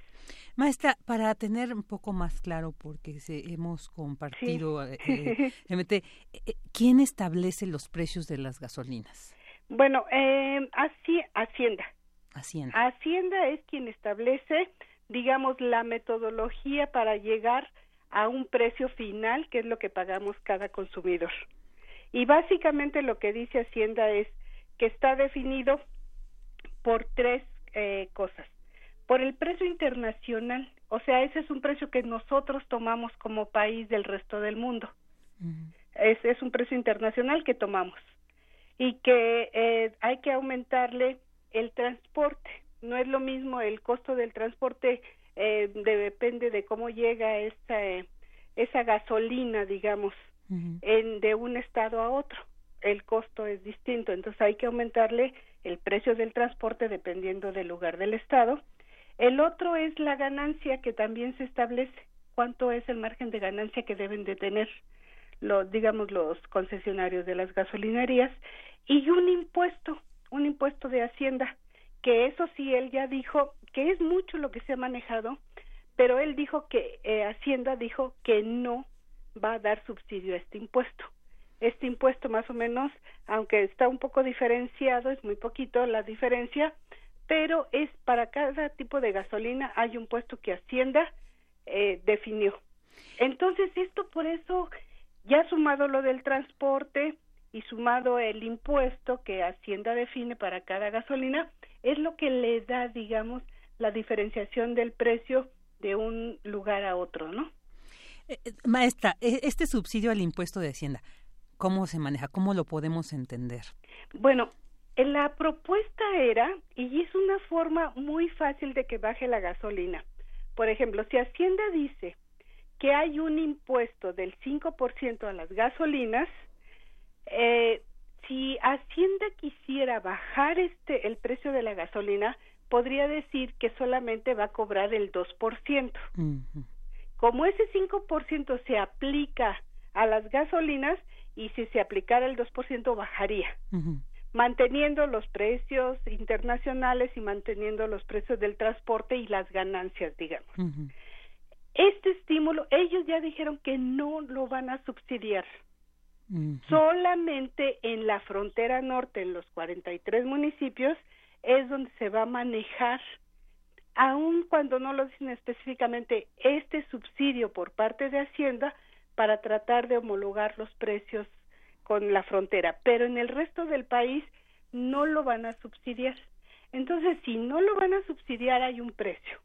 Maestra, para tener un poco más claro, porque se, hemos compartido, eh, [LAUGHS] eh, eh, ¿quién establece los precios de las gasolinas? Bueno, eh, así, Hacienda. Hacienda. Hacienda es quien establece, digamos, la metodología para llegar a un precio final, que es lo que pagamos cada consumidor. Y básicamente lo que dice Hacienda es que está definido por tres eh, cosas por el precio internacional, o sea, ese es un precio que nosotros tomamos como país del resto del mundo. Ese es un precio internacional que tomamos y que eh, hay que aumentarle el transporte. No es lo mismo el costo del transporte, eh, depende de cómo llega esa, esa gasolina, digamos, en, de un estado a otro. El costo es distinto, entonces hay que aumentarle el precio del transporte dependiendo del lugar del estado el otro es la ganancia que también se establece. ¿Cuánto es el margen de ganancia que deben de tener los, digamos, los concesionarios de las gasolinerías? Y un impuesto, un impuesto de Hacienda, que eso sí, él ya dijo que es mucho lo que se ha manejado, pero él dijo que eh, Hacienda dijo que no va a dar subsidio a este impuesto. Este impuesto más o menos, aunque está un poco diferenciado, es muy poquito la diferencia, pero es para cada tipo de gasolina hay un puesto que Hacienda eh, definió. Entonces, esto por eso, ya sumado lo del transporte y sumado el impuesto que Hacienda define para cada gasolina, es lo que le da, digamos, la diferenciación del precio de un lugar a otro, ¿no? Eh, eh, maestra, e, este subsidio al impuesto de Hacienda, ¿cómo se maneja? ¿Cómo lo podemos entender? Bueno, la propuesta era, y es una forma muy fácil de que baje la gasolina. Por ejemplo, si Hacienda dice que hay un impuesto del 5% a las gasolinas, eh, si Hacienda quisiera bajar este el precio de la gasolina, podría decir que solamente va a cobrar el 2%. Como ese 5% se aplica a las gasolinas y si se aplicara el 2% bajaría manteniendo los precios internacionales y manteniendo los precios del transporte y las ganancias, digamos. Este estímulo, ellos ya dijeron que no lo van a subsidiar. Solamente en la frontera norte, en los 43 municipios, es donde se va a manejar, aun cuando no lo dicen específicamente, este subsidio por parte de Hacienda para tratar de homologar los precios con la frontera, pero en el resto del país no lo van a subsidiar. Entonces, si no lo van a subsidiar, hay un precio.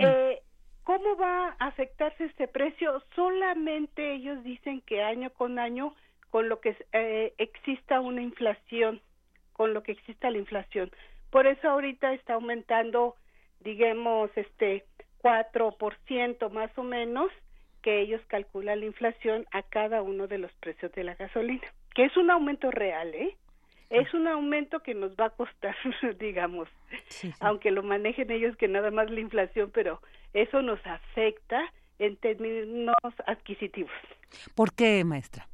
eh, ¿Cómo va a afectarse este precio? Solamente ellos dicen que año con año, con lo que eh, exista una inflación, con lo que exista la inflación. Por eso ahorita está aumentando, digamos, este 4% más o menos, que ellos calculan la inflación a cada uno de los precios de la gasolina, que es un aumento real, ¿eh? Es un aumento que nos va a costar, [LAUGHS] digamos, aunque lo manejen ellos que nada más la inflación, pero eso nos afecta en términos adquisitivos. ¿Por qué, maestra?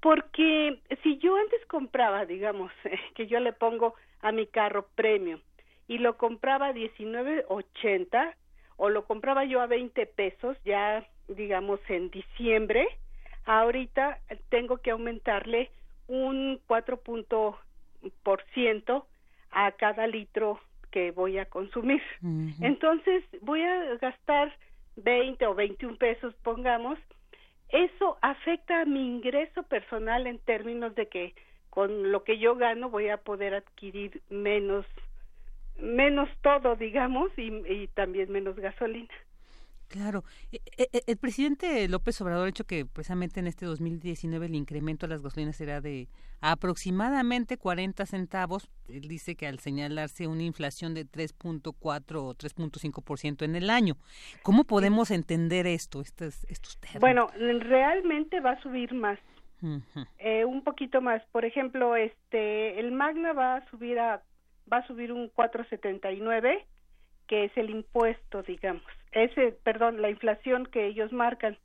Porque si yo antes compraba, digamos, [LAUGHS] que yo le pongo a mi carro premium y lo compraba a 19.80 o lo compraba yo a 20 pesos, ya digamos, en diciembre, ahorita tengo que aumentarle un 4% a cada litro que voy a consumir. Entonces, voy a gastar 20 o 21 pesos, pongamos. Eso afecta a mi ingreso personal en términos de que con lo que yo gano voy a poder adquirir menos menos todo, digamos, y, y también menos gasolina. Claro. E, e, e, el presidente López Obrador ha hecho que precisamente en este 2019 el incremento a las gasolinas será de aproximadamente 40 centavos. Él dice que al señalarse una inflación de 3.4 o 3.5% en el año. ¿Cómo podemos entender esto, estos, estos términos? Bueno, realmente va a subir más. eh, un poquito más. Por ejemplo, este, el Magna va a subir a va a subir un 4.79, que es el impuesto, digamos. Ese, perdón, la inflación que ellos marcan.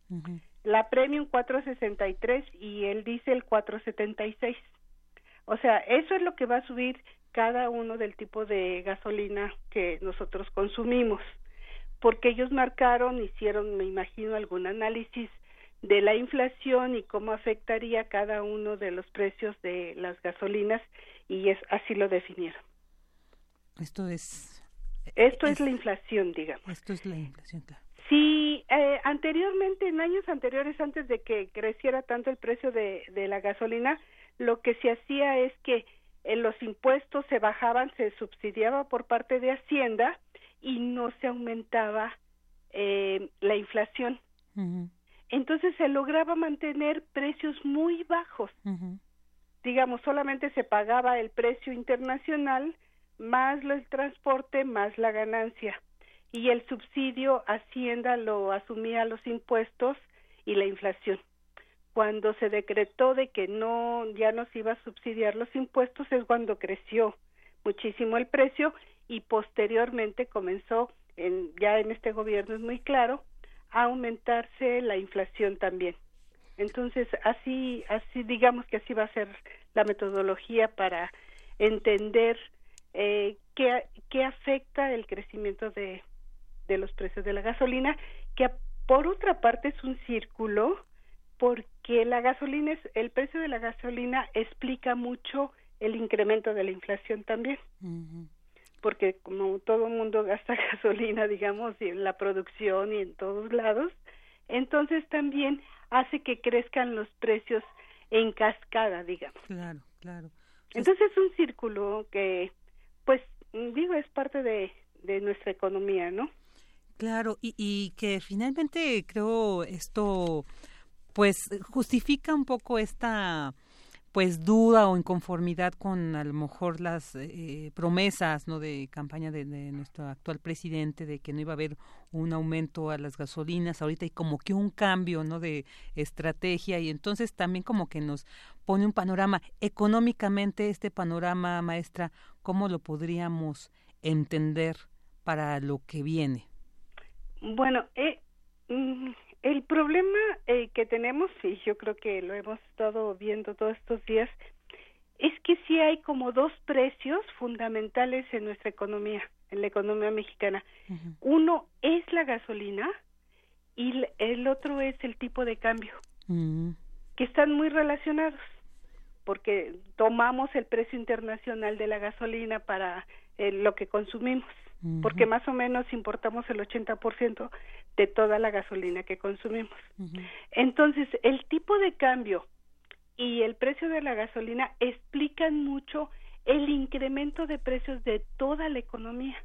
La premium 4.63 y el diésel 4.76. O sea, eso es lo que va a subir cada uno del tipo de gasolina que nosotros consumimos. Porque ellos marcaron, hicieron, me imagino, algún análisis de la inflación y cómo afectaría cada uno de los precios de las gasolinas y es así lo definieron. Esto es esto es, la inflación, digamos. Esto es la inflación, claro. Sí, eh, anteriormente, en años anteriores, antes de que creciera tanto el precio de, de la gasolina, lo que se hacía es que eh, los impuestos se bajaban, se subsidiaba por parte de Hacienda y no se aumentaba eh, la inflación. Entonces se lograba mantener precios muy bajos. Digamos, solamente se pagaba el precio internacional más el transporte más la ganancia y el subsidio Hacienda lo asumía los impuestos y la inflación. Cuando se decretó de que no ya no se iba a subsidiar los impuestos es cuando creció muchísimo el precio y posteriormente comenzó en, ya en este gobierno es muy claro a aumentarse la inflación también. Entonces, así así digamos que así va a ser la metodología para entender eh, ¿qué, ¿qué, afecta el crecimiento de, de los precios de la gasolina, que por otra parte es un círculo, porque la gasolina es, el precio de la gasolina explica mucho el incremento de la inflación también. Porque como todo el mundo gasta [LAUGHS] gasolina, digamos, y en la producción y en todos lados, entonces también hace que crezcan los precios en cascada, digamos. Claro, claro. Entonces es un círculo que pues digo, es parte de, de nuestra economía, ¿no? Claro, y, y que finalmente creo esto pues justifica un poco esta pues duda o inconformidad con a lo mejor las eh, promesas no de campaña de, nuestro actual presidente de que no iba a haber un aumento a las gasolinas. Ahorita hay como que un cambio no de estrategia. Y entonces también como que nos pone un panorama. Económicamente este panorama maestra cómo lo podríamos entender para lo que viene bueno eh, mm, el problema eh, que tenemos, y yo creo que lo hemos estado viendo todos estos días, es que sí hay como dos precios fundamentales en nuestra economía, en la economía mexicana. Uno es la gasolina y el otro es el tipo de cambio, mm. que están muy relacionados, porque tomamos el precio internacional de la gasolina para eh, lo que consumimos porque más o menos importamos el 80% de toda la gasolina que consumimos. Entonces, el tipo de cambio y el precio de la gasolina explican mucho el incremento de precios de toda la economía.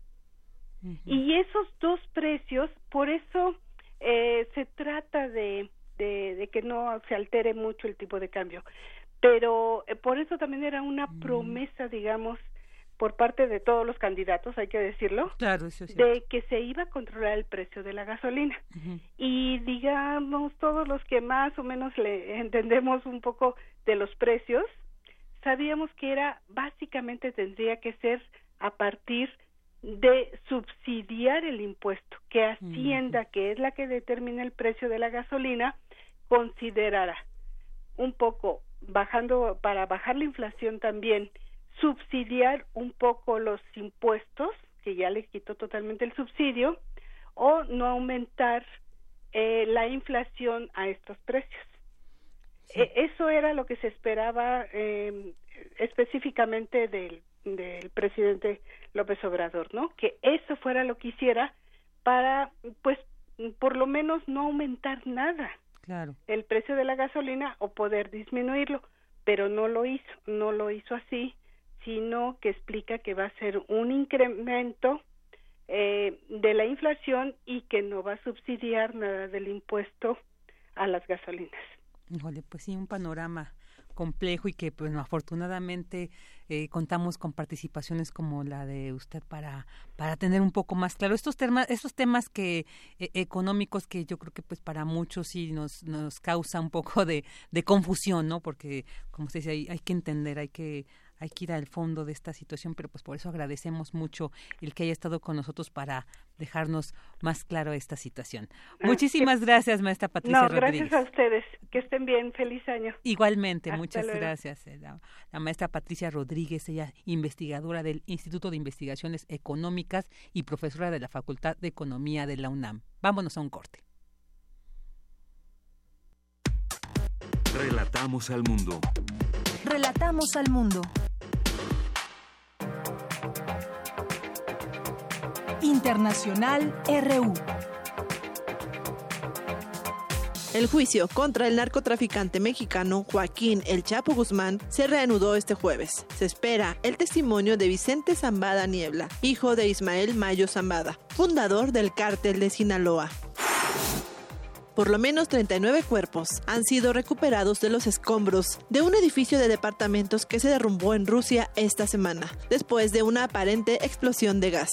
Y esos dos precios, por eso eh, se trata de, de, que no se altere mucho el tipo de cambio. Pero eh, por eso también era una mm. promesa, digamos, por parte de todos los candidatos, hay que decirlo, de que se iba a controlar el precio de la gasolina. Y digamos, todos los que más o menos le entendemos un poco de los precios, sabíamos que era básicamente tendría que ser a partir de subsidiar el impuesto, que Hacienda, que es la que determina el precio de la gasolina, considerara. Un poco bajando para bajar la inflación también subsidiar un poco los impuestos, que ya les quitó totalmente el subsidio, o no aumentar eh, la inflación a estos precios. E, eso era lo que se esperaba eh, específicamente del, del presidente López Obrador, ¿no? Que eso fuera lo que hiciera para, pues, por lo menos no aumentar nada. Claro. El precio de la gasolina o poder disminuirlo, pero no lo hizo, no lo hizo así sino que explica que va a ser un incremento eh, de la inflación y que no va a subsidiar nada del impuesto a las gasolinas. Pues sí, un panorama complejo y que pues afortunadamente eh, contamos con participaciones como la de usted para para tener un poco más claro estos temas estos temas que e, económicos que yo creo que pues para muchos sí nos nos causa un poco de, de confusión no porque como usted dice hay, hay que entender hay que hay que ir al fondo de esta situación, pero pues por eso agradecemos mucho el que haya estado con nosotros para dejarnos más claro esta situación. Muchísimas gracias, maestra Patricia no, gracias a ustedes. Que estén bien. Feliz año. Igualmente, muchas gracias. Eh, la, la, maestra Patricia Rodríguez, ella investigadora del Instituto de Investigaciones Económicas y profesora de la Facultad de Economía de la UNAM. Vámonos a un corte. Relatamos al mundo. Relatamos al mundo. Internacional RU. El juicio contra el narcotraficante mexicano Joaquín El Chapo Guzmán se reanudó este jueves. Se espera el testimonio de Vicente Zambada Niebla, hijo de Ismael Mayo Zambada, fundador del cártel de Sinaloa. Por lo menos 39 cuerpos han sido recuperados de los escombros de un edificio de departamentos que se derrumbó en Rusia esta semana, después de una aparente explosión de gas.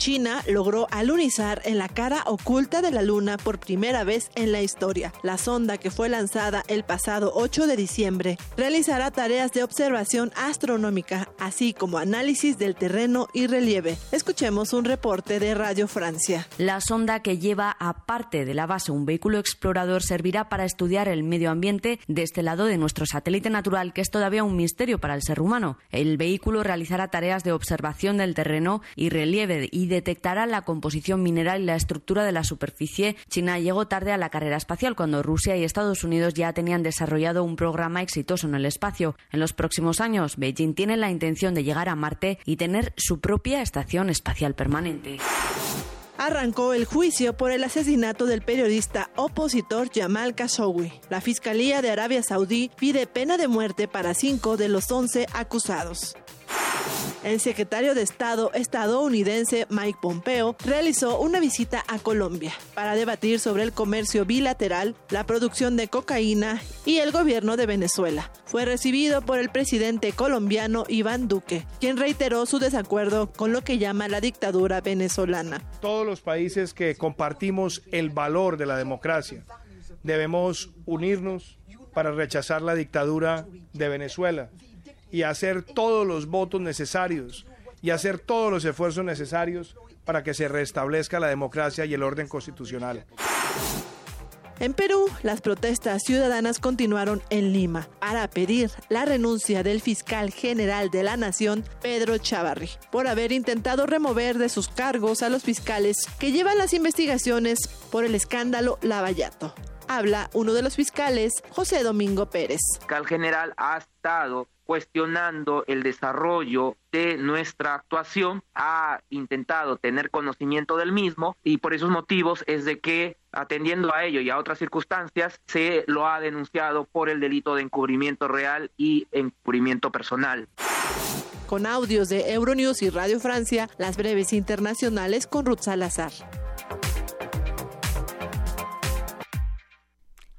China logró alunizar en la cara oculta de la Luna por primera vez en la historia. La sonda que fue lanzada el pasado 8 de diciembre realizará tareas de observación astronómica, así como análisis del terreno y relieve. Escuchemos un reporte de Radio Francia. La sonda que lleva aparte de la base un vehículo explorador servirá para estudiar el medio ambiente de este lado de nuestro satélite natural, que es todavía un misterio para el ser humano. El vehículo realizará tareas de observación del terreno y relieve y detectará la composición mineral y la estructura de la superficie, China llegó tarde a la carrera espacial cuando Rusia y Estados Unidos ya tenían desarrollado un programa exitoso en el espacio. En los próximos años, Beijing tiene la intención de llegar a Marte y tener su propia estación espacial permanente arrancó el juicio por el asesinato del periodista opositor Jamal Khashoggi. La Fiscalía de Arabia Saudí pide pena de muerte para cinco de los once acusados. El secretario de Estado estadounidense Mike Pompeo realizó una visita a Colombia para debatir sobre el comercio bilateral, la producción de cocaína y el gobierno de Venezuela. Fue recibido por el presidente colombiano Iván Duque, quien reiteró su desacuerdo con lo que llama la dictadura venezolana. Todos los países que compartimos el valor de la democracia debemos unirnos para rechazar la dictadura de Venezuela y hacer todos los votos necesarios y hacer todos los esfuerzos necesarios para que se restablezca la democracia y el orden constitucional. En Perú, las protestas ciudadanas continuaron en Lima para pedir la renuncia del fiscal general de la Nación, Pedro Chavarri, por haber intentado remover de sus cargos a los fiscales que llevan las investigaciones por el escándalo Lavallato. Habla uno de los fiscales, José Domingo Pérez. El fiscal general ha estado cuestionando el desarrollo de nuestra actuación, ha intentado tener conocimiento del mismo y por esos motivos es de que atendiendo a ello y a otras circunstancias se lo ha denunciado por el delito de encubrimiento real y encubrimiento personal. Con audios de Euronews y Radio Francia, las breves internacionales con Ruth Salazar.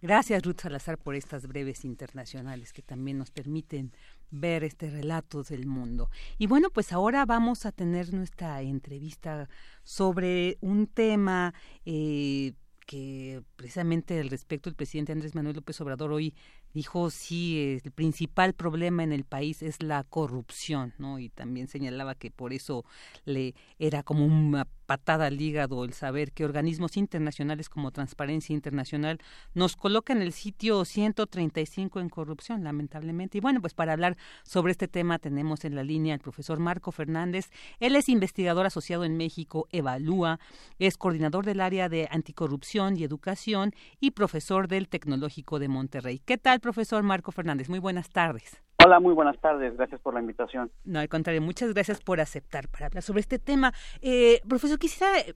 Gracias, Ruth Salazar, por estas breves internacionales que también nos permiten ver este relato del mundo. Y bueno, pues ahora vamos a tener nuestra entrevista sobre un tema eh, que precisamente al respecto el presidente Andrés Manuel López Obrador hoy dijo sí el principal problema en el país es la corrupción no y también señalaba que por eso le era como una patada al hígado el saber que organismos internacionales como Transparencia Internacional nos colocan en el sitio 135 en corrupción lamentablemente. Y bueno pues para hablar sobre este tema tenemos en la línea al profesor Marco Fernández. Él es investigador asociado en México Evalúa es coordinador del área de anticorrupción y educación y profesor del Tecnológico de Monterrey. Qué tal profesor Marco Fernández? Muy buenas tardes. Hola, muy buenas tardes. Gracias por la invitación. No, al contrario, muchas gracias por aceptar para hablar sobre este tema. Eh, profesor, quisiera eh,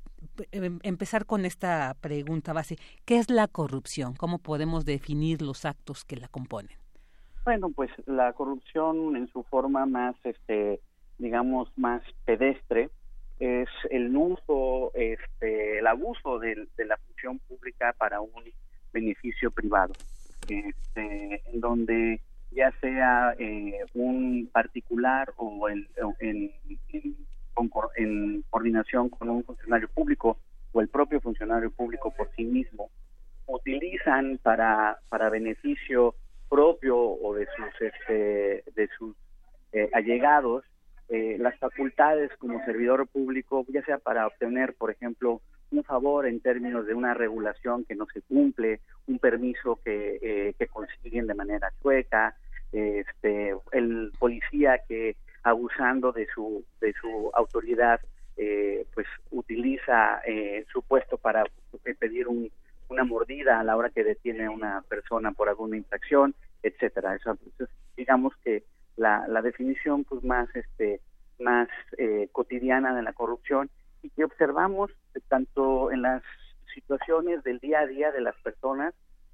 em, empezar con esta pregunta base. ¿Qué es la corrupción? ¿Cómo podemos definir los actos que la componen? Bueno, pues la corrupción en su forma más, este, digamos, más pedestre es el uso, este, el abuso de la función pública para un beneficio privado este, en donde ya sea eh, un particular o en, en, en, coordinación con un funcionario público o el propio funcionario público por sí mismo, utilizan para, para beneficio propio o de sus este, de sus eh, allegados eh, las facultades como servidor público, ya sea para obtener, por ejemplo, un favor en términos de una regulación que no se cumple, un permiso que, eh, que consiguen de manera chueca, este, el policía que abusando de su de su autoridad eh, pues utiliza eh, su puesto para pedir un, una mordida a la hora que detiene a una persona por alguna infracción, etcétera. Eso, pues, digamos que la, la definición pues más este más eh, cotidiana de la corrupción y que observamos tanto en las situaciones del día a día de las personas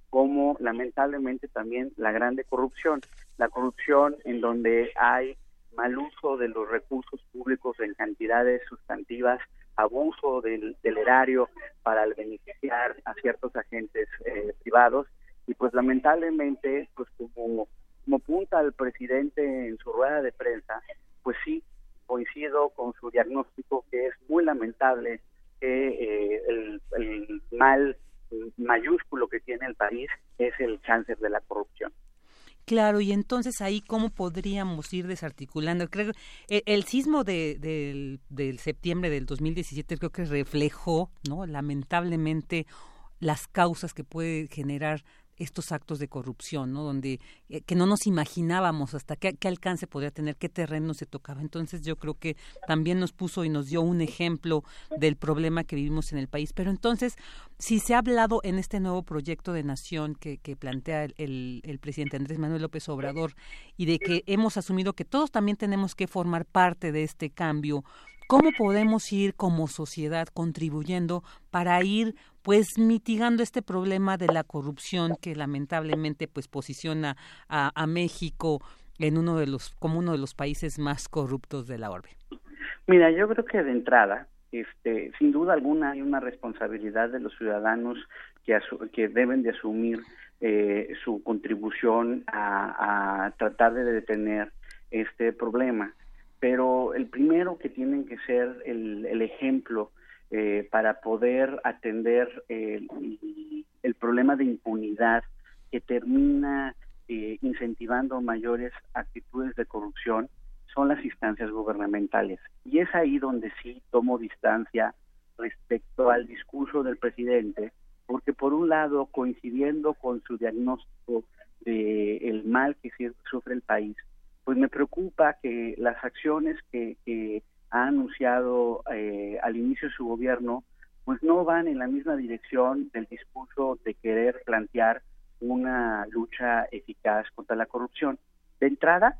como lamentablemente también la grande corrupción, la corrupción en donde hay mal uso de los recursos públicos en cantidades sustantivas, abuso del, erario para beneficiar a ciertos agentes eh, privados. Y pues lamentablemente pues como como punta el presidente en su rueda de prensa pues sí coincido con su diagnóstico que es muy lamentable que eh, el, mal mayúsculo que tiene el país es el cáncer de la corrupción. Claro, y entonces ahí cómo podríamos ir desarticulando. Creo el, el sismo de, del, del septiembre del 2017 creo que reflejó, no, lamentablemente las causas que puede generar estos actos de corrupción, ¿no? Donde eh, que no nos imaginábamos hasta qué, qué, alcance podría tener, qué terreno se tocaba. Entonces yo creo que también nos puso y nos dio un ejemplo del problema que vivimos en el país. Pero entonces, si se ha hablado en este nuevo proyecto de nación que, que plantea el, presidente Andrés Manuel López Obrador y de que hemos asumido que todos también tenemos que formar parte de este cambio, ¿cómo podemos ir como sociedad contribuyendo para ir pues mitigando este problema de la corrupción que lamentablemente pues posiciona a, a México en uno de los como uno de los países más corruptos de la orbe. Mira, yo creo que de entrada, este, sin duda alguna hay una responsabilidad de los ciudadanos que, que deben de asumir eh, su contribución a, a tratar de detener este problema. Pero el primero que tienen que ser el, el ejemplo eh, para poder atender el, el, problema de impunidad que termina eh, incentivando mayores actitudes de corrupción son las instancias gubernamentales. Y es ahí donde sí tomo distancia respecto al discurso del presidente, porque por un lado, coincidiendo con su diagnóstico de el mal que sufre el país, pues me preocupa que las acciones que, que ha anunciado eh, al inicio de su gobierno, pues no van en la misma dirección del discurso de querer plantear una lucha eficaz contra la corrupción. De entrada,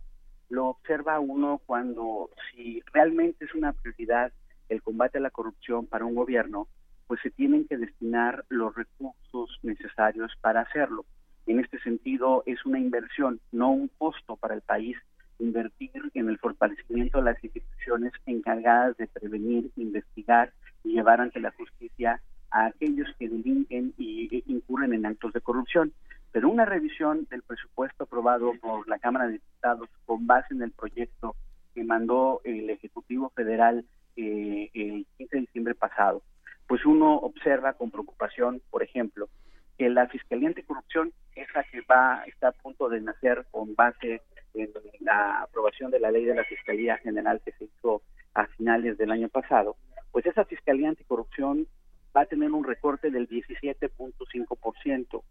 lo observa uno cuando si realmente es una prioridad el combate a la corrupción para un gobierno, pues se tienen que destinar los recursos necesarios para hacerlo. En este sentido, es una inversión, no un costo para el país invertir en el fortalecimiento de las instituciones encargadas de prevenir, investigar y llevar ante la justicia a aquellos que delinquen y e incurren en actos de corrupción. Pero una revisión del presupuesto aprobado por la Cámara de Diputados con base en el proyecto que mandó el Ejecutivo Federal eh, el 15 de diciembre pasado, pues uno observa con preocupación, por ejemplo, que la Fiscalía Anticorrupción, esa que va, está a punto de nacer con base en la aprobación de la ley de la Fiscalía General que se hizo a finales del año pasado, pues esa Fiscalía Anticorrupción va a tener un recorte del 17.5%.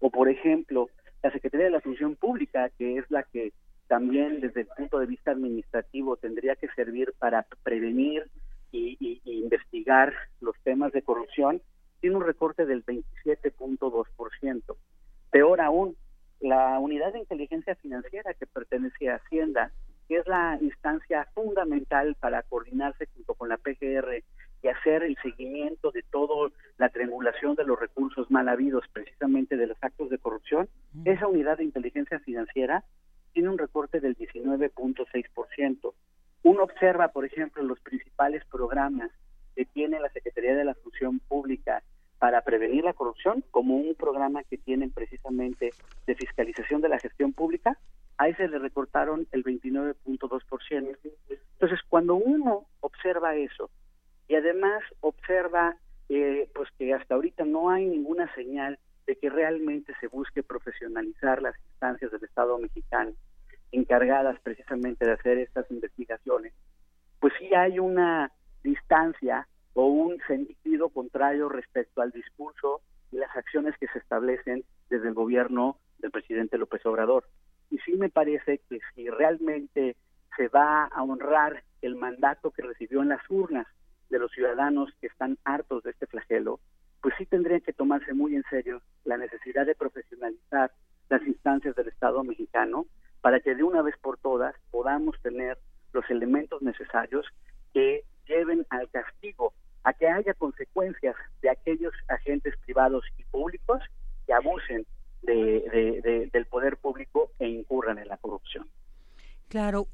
O, por ejemplo, la Secretaría de la Función Pública, que es la que también desde el punto de vista administrativo tendría que servir para prevenir y, investigar los temas de corrupción, tiene un recorte del 27.2%. Peor aún, la unidad de inteligencia financiera que pertenece a Hacienda, que es la instancia fundamental para coordinarse junto con la PGR y hacer el seguimiento de toda la triangulación de los recursos mal habidos, precisamente de los actos de corrupción, esa unidad de inteligencia financiera tiene un recorte del 19.6%. Uno observa, por ejemplo, los principales programas que tiene la Secretaría de la Función Pública para prevenir la corrupción, como un programa que tienen precisamente de fiscalización de la gestión pública, a ese le recortaron el 29.2%. Entonces, cuando uno observa eso y además observa eh, pues que hasta ahorita no hay ninguna señal de de que realmente se busque profesionalizar las instancias del Estado mexicano encargadas precisamente de hacer estas investigaciones, pues sí hay una distancia o un sentido contrario respecto al discurso y las acciones que se establecen desde el gobierno del presidente López Obrador. Y sí me parece que si realmente se va a honrar el mandato que recibió en las urnas de los ciudadanos que están hartos de este flagelo, pues sí tendría que tomarse muy en serio la necesidad de profesionalizar las instancias del Estado mexicano para que de una vez por todas podamos tener los elementos necesarios que lleven al castigo, a que haya consecuencias de aquellos agentes privados y públicos que abusen de, del poder público e incurran en la corrupción. Claro,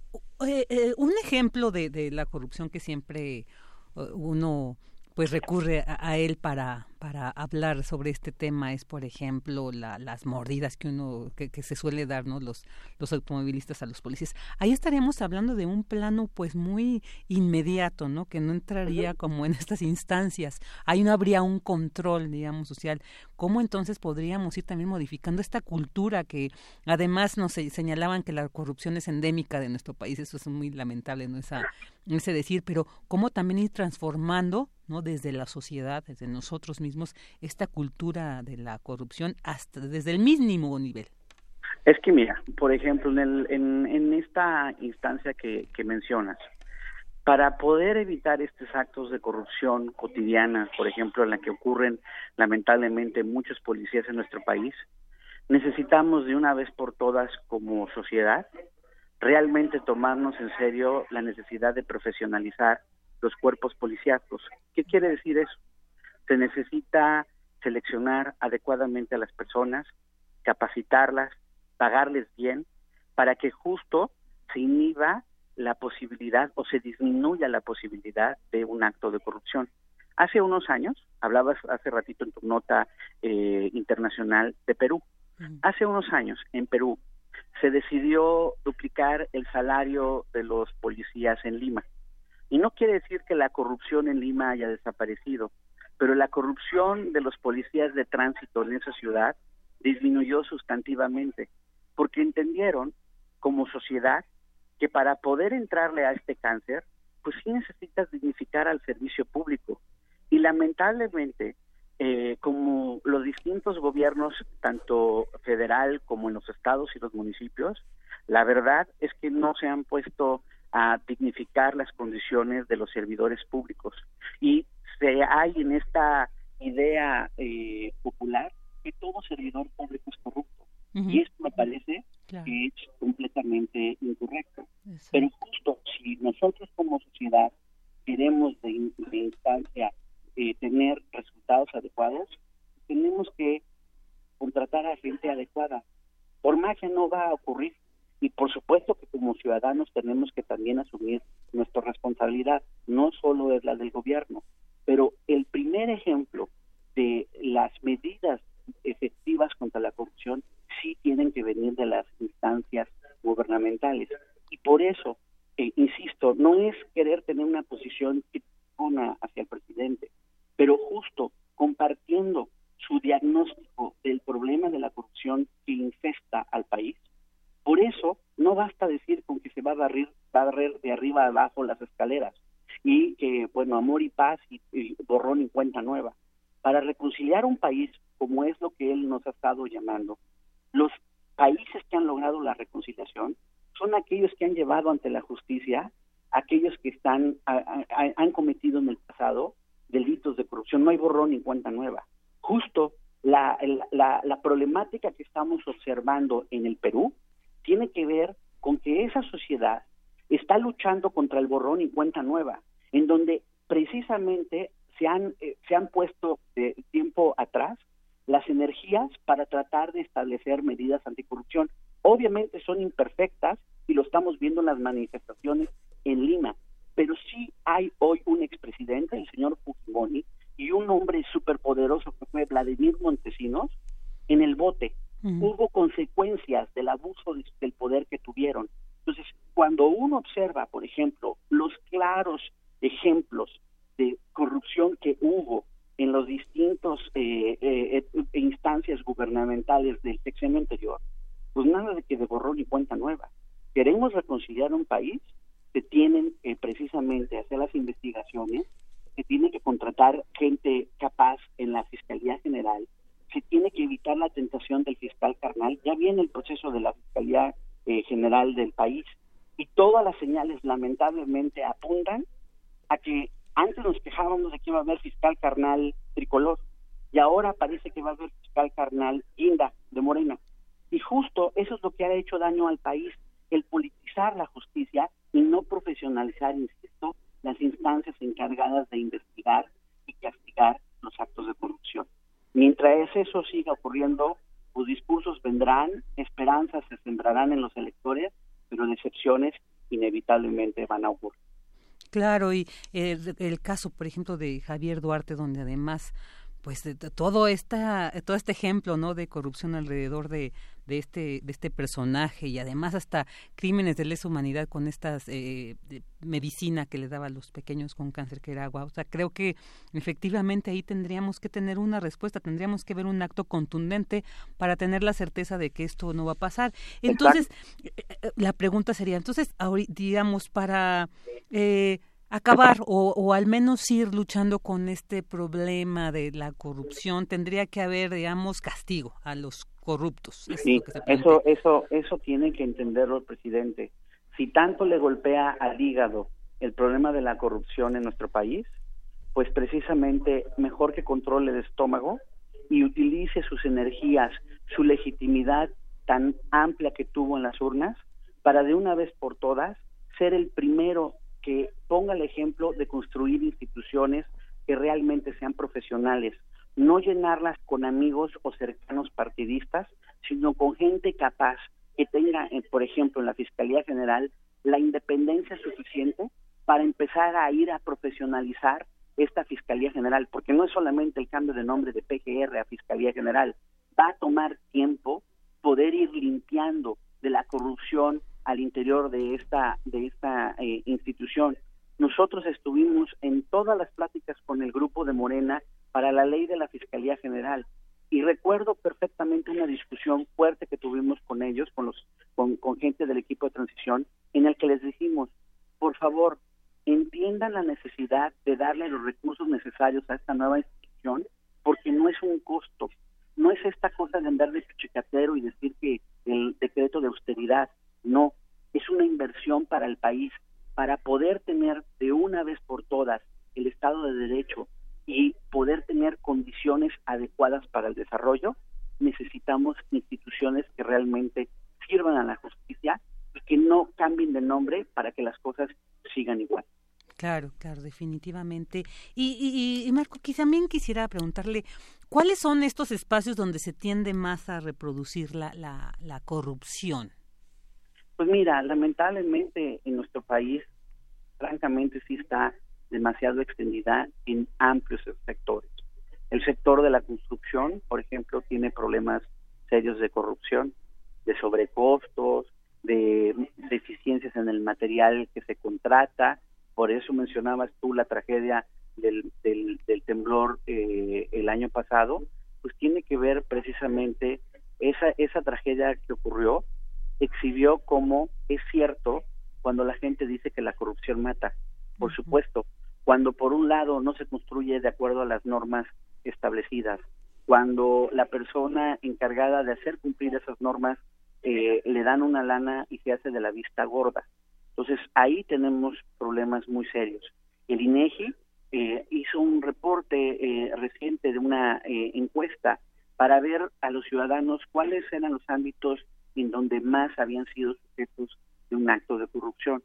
eh, eh, un ejemplo de, la corrupción que siempre uh, uno pues recurre a, él para, para hablar sobre este tema es, por ejemplo, las mordidas que uno que, se suele dar, ¿no? Los, los automovilistas a los policías. Ahí estaríamos hablando de un plano, pues, muy inmediato, ¿no? Que no entraría como en [LAUGHS] estas instancias. Ahí no habría un control, digamos, social. ¿Cómo entonces podríamos ir también modificando esta cultura que, además, nos señalaban que la corrupción es endémica de nuestro país? Eso es muy lamentable, ¿no? Esa, ese decir, pero cómo también ir transformando ¿no? desde la sociedad, desde nosotros mismos, esta cultura de la corrupción hasta desde el mínimo nivel. Es que mira, por ejemplo, en, el, en, en esta instancia que, que mencionas, para poder evitar estos actos de corrupción cotidiana, por ejemplo, en la que ocurren lamentablemente muchos policías en nuestro país, necesitamos de una vez por todas como sociedad realmente tomarnos en serio la necesidad de profesionalizar los cuerpos policíacos. ¿Qué quiere decir eso? Se necesita seleccionar adecuadamente a las personas, capacitarlas, pagarles bien, para que justo se inhiba la posibilidad o se disminuya la posibilidad de un acto de corrupción. Hace unos años, hablabas hace ratito en tu nota eh, internacional de Perú, hace unos años en Perú se decidió duplicar el salario de los policías en Lima. Y no quiere decir que la corrupción en Lima haya desaparecido, pero la corrupción de los policías de tránsito en esa ciudad disminuyó sustantivamente, porque entendieron como sociedad que para poder entrarle a este cáncer, pues sí necesitas dignificar al servicio público. Y lamentablemente, eh, como los distintos gobiernos, tanto federal como en los estados y los municipios, la verdad es que no se han puesto a dignificar las condiciones de los servidores públicos. Y se hay en esta idea eh, popular que todo servidor público es corrupto. Y esto me parece que es completamente incorrecto. Pero justo si nosotros como sociedad queremos de, instancia eh, tener resultados adecuados, tenemos que contratar a gente adecuada. Por magia no va a ocurrir. Y por supuesto que como ciudadanos tenemos que también asumir nuestra responsabilidad, no solo es la del gobierno, pero el primer ejemplo de las medidas efectivas contra la corrupción sí tienen que venir de las instancias gubernamentales. Y por eso, eh, insisto, no es querer tener una posición hacia el presidente, pero justo compartiendo su diagnóstico del problema de la corrupción que infesta al país, por eso no basta decir con que se va a barrer, de arriba a abajo las escaleras y que, bueno, amor y paz y, borrón y cuenta nueva. Para reconciliar un país como es lo que él nos ha estado llamando, los países que han logrado la reconciliación son aquellos que han llevado ante la justicia aquellos que están han cometido en el pasado delitos de corrupción. No hay borrón ni cuenta nueva. Justo la, la, la problemática que estamos observando en el Perú tiene que ver con que esa sociedad está luchando contra el borrón y cuenta nueva, en donde precisamente se han, eh, se han puesto de tiempo atrás las energías para tratar de establecer medidas anticorrupción. Obviamente son imperfectas y lo estamos viendo en las manifestaciones en Lima, pero sí hay hoy un expresidente, el señor Fujimori, y un hombre superpoderoso que fue Vladimir Montesinos en el bote hubo consecuencias del abuso del poder que tuvieron. Entonces, cuando uno observa, por ejemplo, los claros ejemplos de corrupción que hubo en los distintos eh, eh, instancias gubernamentales del sexenio anterior, pues nada de que de borrón y cuenta nueva. Queremos reconciliar un país, que tienen que precisamente hacer las investigaciones, que tiene que contratar gente capaz en la Fiscalía General, se tiene que evitar la tentación del fiscal carnal. Ya viene el proceso de la Fiscalía eh, General del país y todas las señales lamentablemente apuntan a que antes nos quejábamos de que iba a haber fiscal carnal tricolor y ahora parece que va a haber fiscal carnal guinda de Morena. Y justo eso es lo que ha hecho daño al país, el politizar la justicia y no profesionalizar, insisto, las instancias encargadas de investigar y castigar los actos de corrupción. Mientras eso siga ocurriendo, los discursos vendrán, esperanzas se sembrarán en los electores, pero decepciones inevitablemente van a ocurrir. Claro, y el, el, caso, por ejemplo, de Javier Duarte, donde además pues todo esta todo este ejemplo no de corrupción alrededor de, de este de este personaje y además hasta crímenes de lesa humanidad con estas eh, medicina que le daba a los pequeños con cáncer que era agua. O sea creo que efectivamente ahí tendríamos que tener una respuesta tendríamos que ver un acto contundente para tener la certeza de que esto no va a pasar. Entonces eh, la pregunta sería entonces digamos para eh, acabar o, o, al menos ir luchando con este problema de la corrupción tendría que haber digamos castigo a los corruptos. Sí eso eso eso tiene que entenderlo el presidente. Si tanto le golpea al hígado el problema de la corrupción en nuestro país pues precisamente mejor que controle el estómago y utilice sus energías su legitimidad tan amplia que tuvo en las urnas para de una vez por todas ser el primero que ponga el ejemplo de construir instituciones que realmente sean profesionales, no llenarlas con amigos o cercanos partidistas, sino con gente capaz que tenga, eh, por ejemplo, en la Fiscalía General, la independencia suficiente para empezar a ir a profesionalizar esta Fiscalía General, porque no es solamente el cambio de nombre de PGR a Fiscalía General, va a tomar tiempo poder ir limpiando de la corrupción al interior de esta de esta eh, institución. Nosotros estuvimos en todas las pláticas con el grupo de Morena para la ley de la Fiscalía General. Y recuerdo perfectamente una discusión fuerte que tuvimos con ellos, con los con, gente del equipo de transición, en el que les dijimos, por favor, entiendan la necesidad de darle los recursos necesarios a esta nueva institución, porque no es un costo, no es esta cosa de andar de chicatero y decir que el decreto de austeridad no, es una inversión para el país, para poder tener de una vez por todas el Estado de Derecho y poder tener condiciones adecuadas para el desarrollo, necesitamos instituciones que realmente sirvan a la justicia y que no cambien de nombre para que las cosas sigan igual. Claro, claro, definitivamente. Y, y, Marco, también quisiera preguntarle, ¿cuáles son estos espacios donde se tiende más a reproducir la, la, la corrupción? Pues mira, lamentablemente en nuestro país, francamente sí está demasiado extendida en amplios sectores. El sector de la construcción, por ejemplo, tiene problemas serios de corrupción, de sobrecostos, de deficiencias en el material que se contrata. Por eso mencionabas tú la tragedia del, del, temblor eh, el año pasado, pues tiene que ver precisamente esa, esa tragedia que ocurrió exhibió cómo es cierto cuando la gente dice que la corrupción mata. Por supuesto, cuando por un lado no se construye de acuerdo a las normas establecidas, cuando la persona encargada de hacer cumplir esas normas eh, le dan una lana y se hace de la vista gorda. Entonces ahí tenemos problemas muy serios. El INEGI eh, hizo un reporte eh, reciente de una encuesta para ver a los ciudadanos cuáles eran los ámbitos en donde más habían sido sujetos de un acto de corrupción.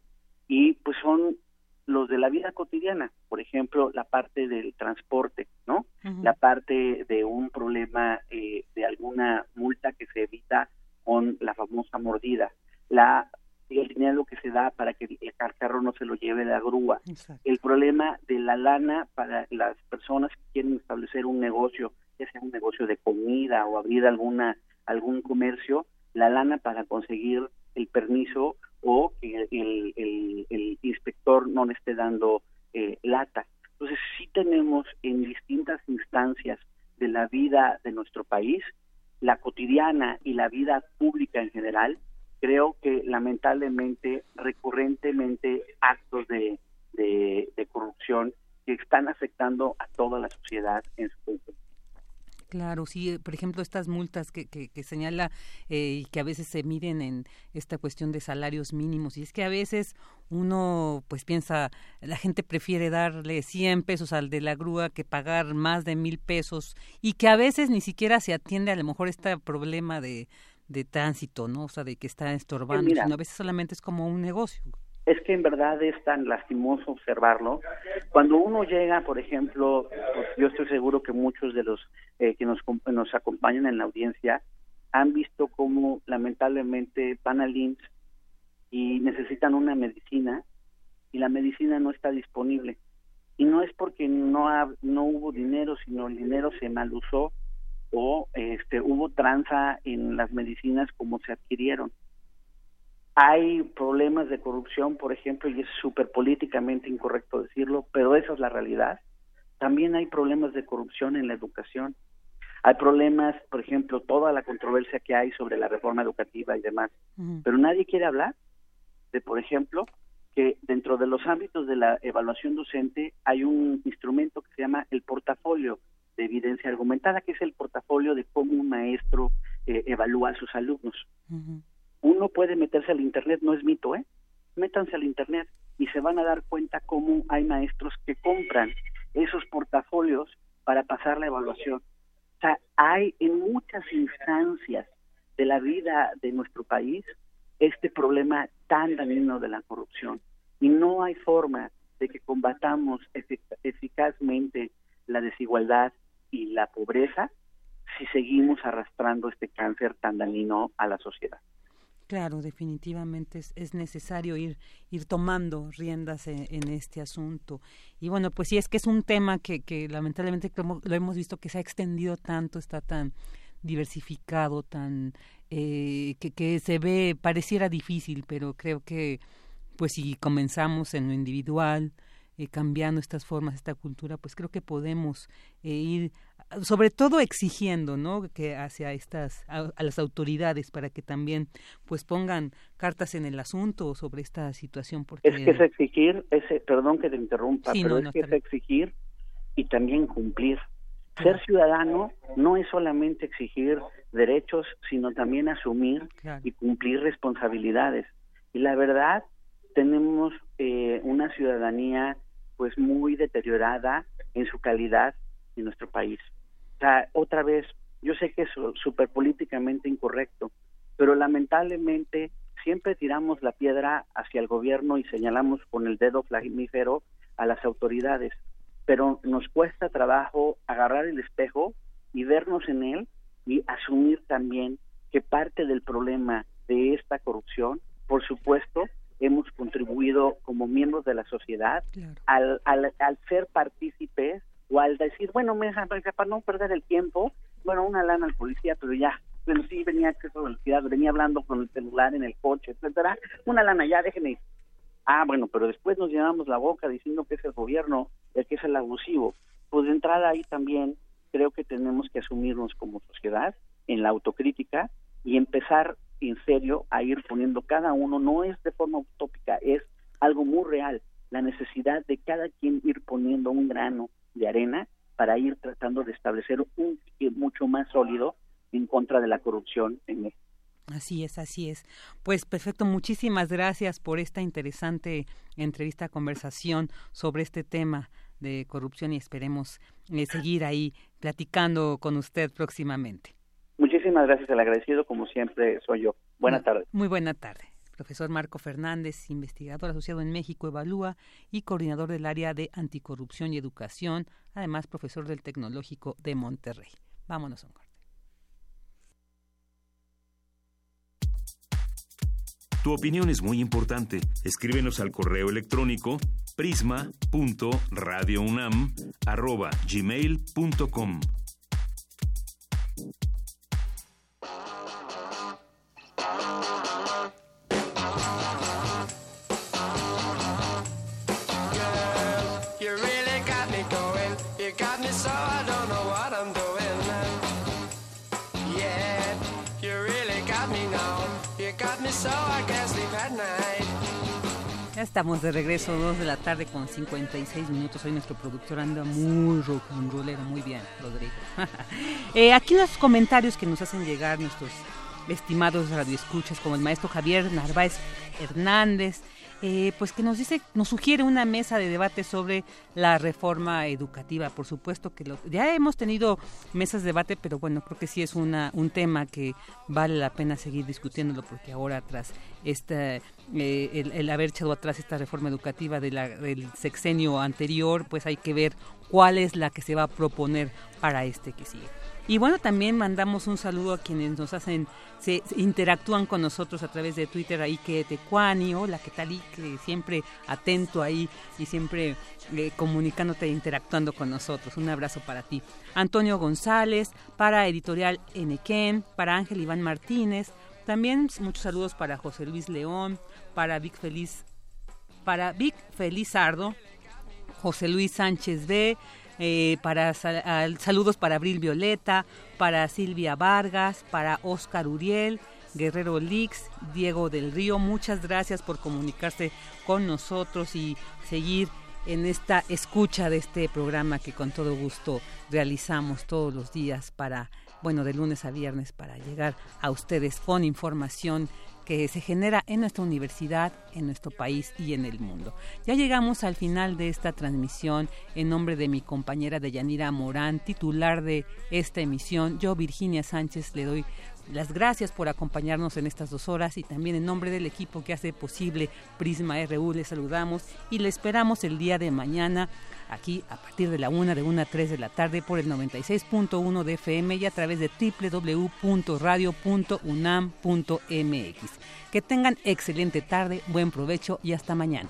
Y pues son los de la vida cotidiana, por ejemplo, la parte del transporte, ¿no? La parte de un problema eh, de alguna multa que se evita con la famosa mordida, la el dinero que se da para que el carro no se lo lleve la grúa, el problema de la lana para las personas que quieren establecer un negocio, ya sea un negocio de comida o abrir alguna algún comercio, la lana para conseguir el permiso o que el, el, inspector no le esté dando eh, lata. Entonces sí tenemos en distintas instancias de la vida de nuestro país, la cotidiana y la vida pública en general, creo que lamentablemente recurrentemente actos de, de, corrupción que están afectando a toda la sociedad en su conjunto. Claro, sí, eh, por ejemplo, estas multas que, que, señala eh, y que a veces se miden en esta cuestión de salarios mínimos. Y es que a veces uno pues piensa, la gente prefiere darle 100 pesos al de la grúa que pagar más de mil pesos y que a veces ni siquiera se atiende a lo mejor este problema de, de tránsito, ¿no? O sea, de que está estorbando, sino a veces solamente es como un negocio es que en verdad es tan lastimoso observarlo. Cuando uno llega, por ejemplo, pues yo estoy seguro que muchos de los eh, que nos, nos acompañan en la audiencia han visto cómo lamentablemente van al IMSS y necesitan una medicina y la medicina no está disponible. Y no es porque no, no hubo dinero, sino el dinero se mal usó o este, hubo tranza en las medicinas como se adquirieron. Hay problemas de corrupción, por ejemplo, y es súper políticamente incorrecto decirlo, pero esa es la realidad. También hay problemas de corrupción en la educación. Hay problemas, por ejemplo, toda la controversia que hay sobre la reforma educativa y demás. Pero nadie quiere hablar de, por ejemplo, que dentro de los ámbitos de la evaluación docente hay un instrumento que se llama el portafolio de evidencia argumentada, que es el portafolio de cómo un maestro eh, evalúa a sus alumnos uno puede meterse al Internet, no es mito, ¿eh? Métanse al Internet y se van a dar cuenta cómo hay maestros que compran esos portafolios para pasar la evaluación. O sea, hay en muchas instancias de la vida de nuestro país este problema tan dañino de la corrupción. Y no hay forma de que combatamos eficazmente la desigualdad y la pobreza si seguimos arrastrando este cáncer tan dañino a la sociedad. Claro, definitivamente es, es necesario ir, ir tomando riendas en, este asunto. Y bueno, pues sí, es que es un tema que, que lamentablemente lo hemos visto que se ha extendido tanto, está tan diversificado, tan eh, que, que se ve, pareciera difícil, pero creo que pues si comenzamos en lo individual, eh, cambiando estas formas, esta cultura, pues creo que podemos eh, ir sobre todo exigiendo, ¿no? Que hacia estas a, las autoridades para que también pues pongan cartas en el asunto sobre esta situación porque es que es exigir, ese perdón que te interrumpa, pero es que es exigir y también cumplir. Ser ciudadano no es solamente exigir derechos, sino también asumir y cumplir responsabilidades. Y la verdad, tenemos eh, una ciudadanía pues muy deteriorada en su calidad en nuestro país otra vez, yo sé que es súper políticamente incorrecto, pero lamentablemente siempre tiramos la piedra hacia el gobierno y señalamos con el dedo flamífero a las autoridades, pero nos cuesta trabajo agarrar el espejo y vernos en él y asumir también que parte del problema de esta corrupción, por supuesto, hemos contribuido como miembros de la sociedad al, al, al ser partícipes o al decir, bueno, me, para no perder el tiempo, bueno, una lana al policía, pero ya, bueno, sí, venía a exceso velocidad, venía hablando con el celular en el coche, etcétera, una lana, ya, déjenme ir. Ah, bueno, pero después nos llenamos la boca diciendo que es el gobierno el que es el abusivo. Pues de entrada ahí también creo que tenemos que asumirnos como sociedad en la autocrítica y empezar en serio a ir poniendo cada uno, no es de forma utópica, es algo muy real, la necesidad de cada quien ir poniendo un grano de arena para ir tratando de establecer un mucho más sólido en contra de la corrupción en México. Así es, así es. Pues perfecto, muchísimas gracias por esta interesante entrevista, conversación sobre este tema de corrupción y esperemos eh, seguir ahí platicando con usted próximamente. Muchísimas gracias, el agradecido como siempre soy yo. Buena tarde. Muy buena tarde profesor Marco Fernández, investigador asociado en México Evalúa y coordinador del área de anticorrupción y educación, además profesor del Tecnológico de Monterrey. Vámonos a un corte. Tu opinión es muy importante. Escríbenos al correo electrónico prisma.radiounam@gmail.com. estamos de regreso, 2 de la tarde con 56 minutos. Hoy nuestro productor anda muy rock. Muy bien, Rodrigo. [LAUGHS] eh, aquí los comentarios que nos hacen llegar nuestros estimados radioescuchas, como el maestro Javier Narváez Hernández, eh, pues que nos dice, nos sugiere una mesa de debate sobre la reforma educativa. Por supuesto que ya hemos tenido mesas de debate, pero bueno, creo que sí es un tema que vale la pena seguir discutiéndolo porque ahora tras esta, eh, el, haber echado atrás esta reforma educativa del sexenio anterior, pues hay que ver cuál es la que se va a proponer para este que sigue. Y bueno, también mandamos un saludo a quienes nos hacen, se, interactúan con nosotros a través de Twitter, ahí que Tecuani, hola, ¿qué tal? Y que siempre atento ahí y siempre eh, comunicándote e interactuando con nosotros. Un abrazo para ti. Antonio González, para Editorial Enequén, para Ángel Iván Martínez, también muchos saludos para José Luis León, para Vic Feliz, para Vic Felizardo, José Luis Sánchez B., eh, para saludos para Abril Violeta, para Silvia Vargas, para Oscar Uriel, Guerrero Lix, Diego del Río, muchas gracias por comunicarse con nosotros y seguir en esta escucha de este programa que con todo gusto realizamos todos los días para, bueno, de lunes a viernes para llegar a ustedes con información que se genera en nuestra universidad, en nuestro país y en el mundo. Ya llegamos al final de esta transmisión en nombre de mi compañera Deyanira Morán, titular de esta emisión. Yo, Virginia Sánchez, le doy las gracias por acompañarnos en estas dos horas y también en nombre del equipo que hace posible Prisma RU les saludamos y le esperamos el día de mañana aquí a partir de la 1 de 1 a 3 de la tarde por el 96.1 de FM y a través de www.radio.unam.mx. Que tengan excelente tarde, buen provecho y hasta mañana.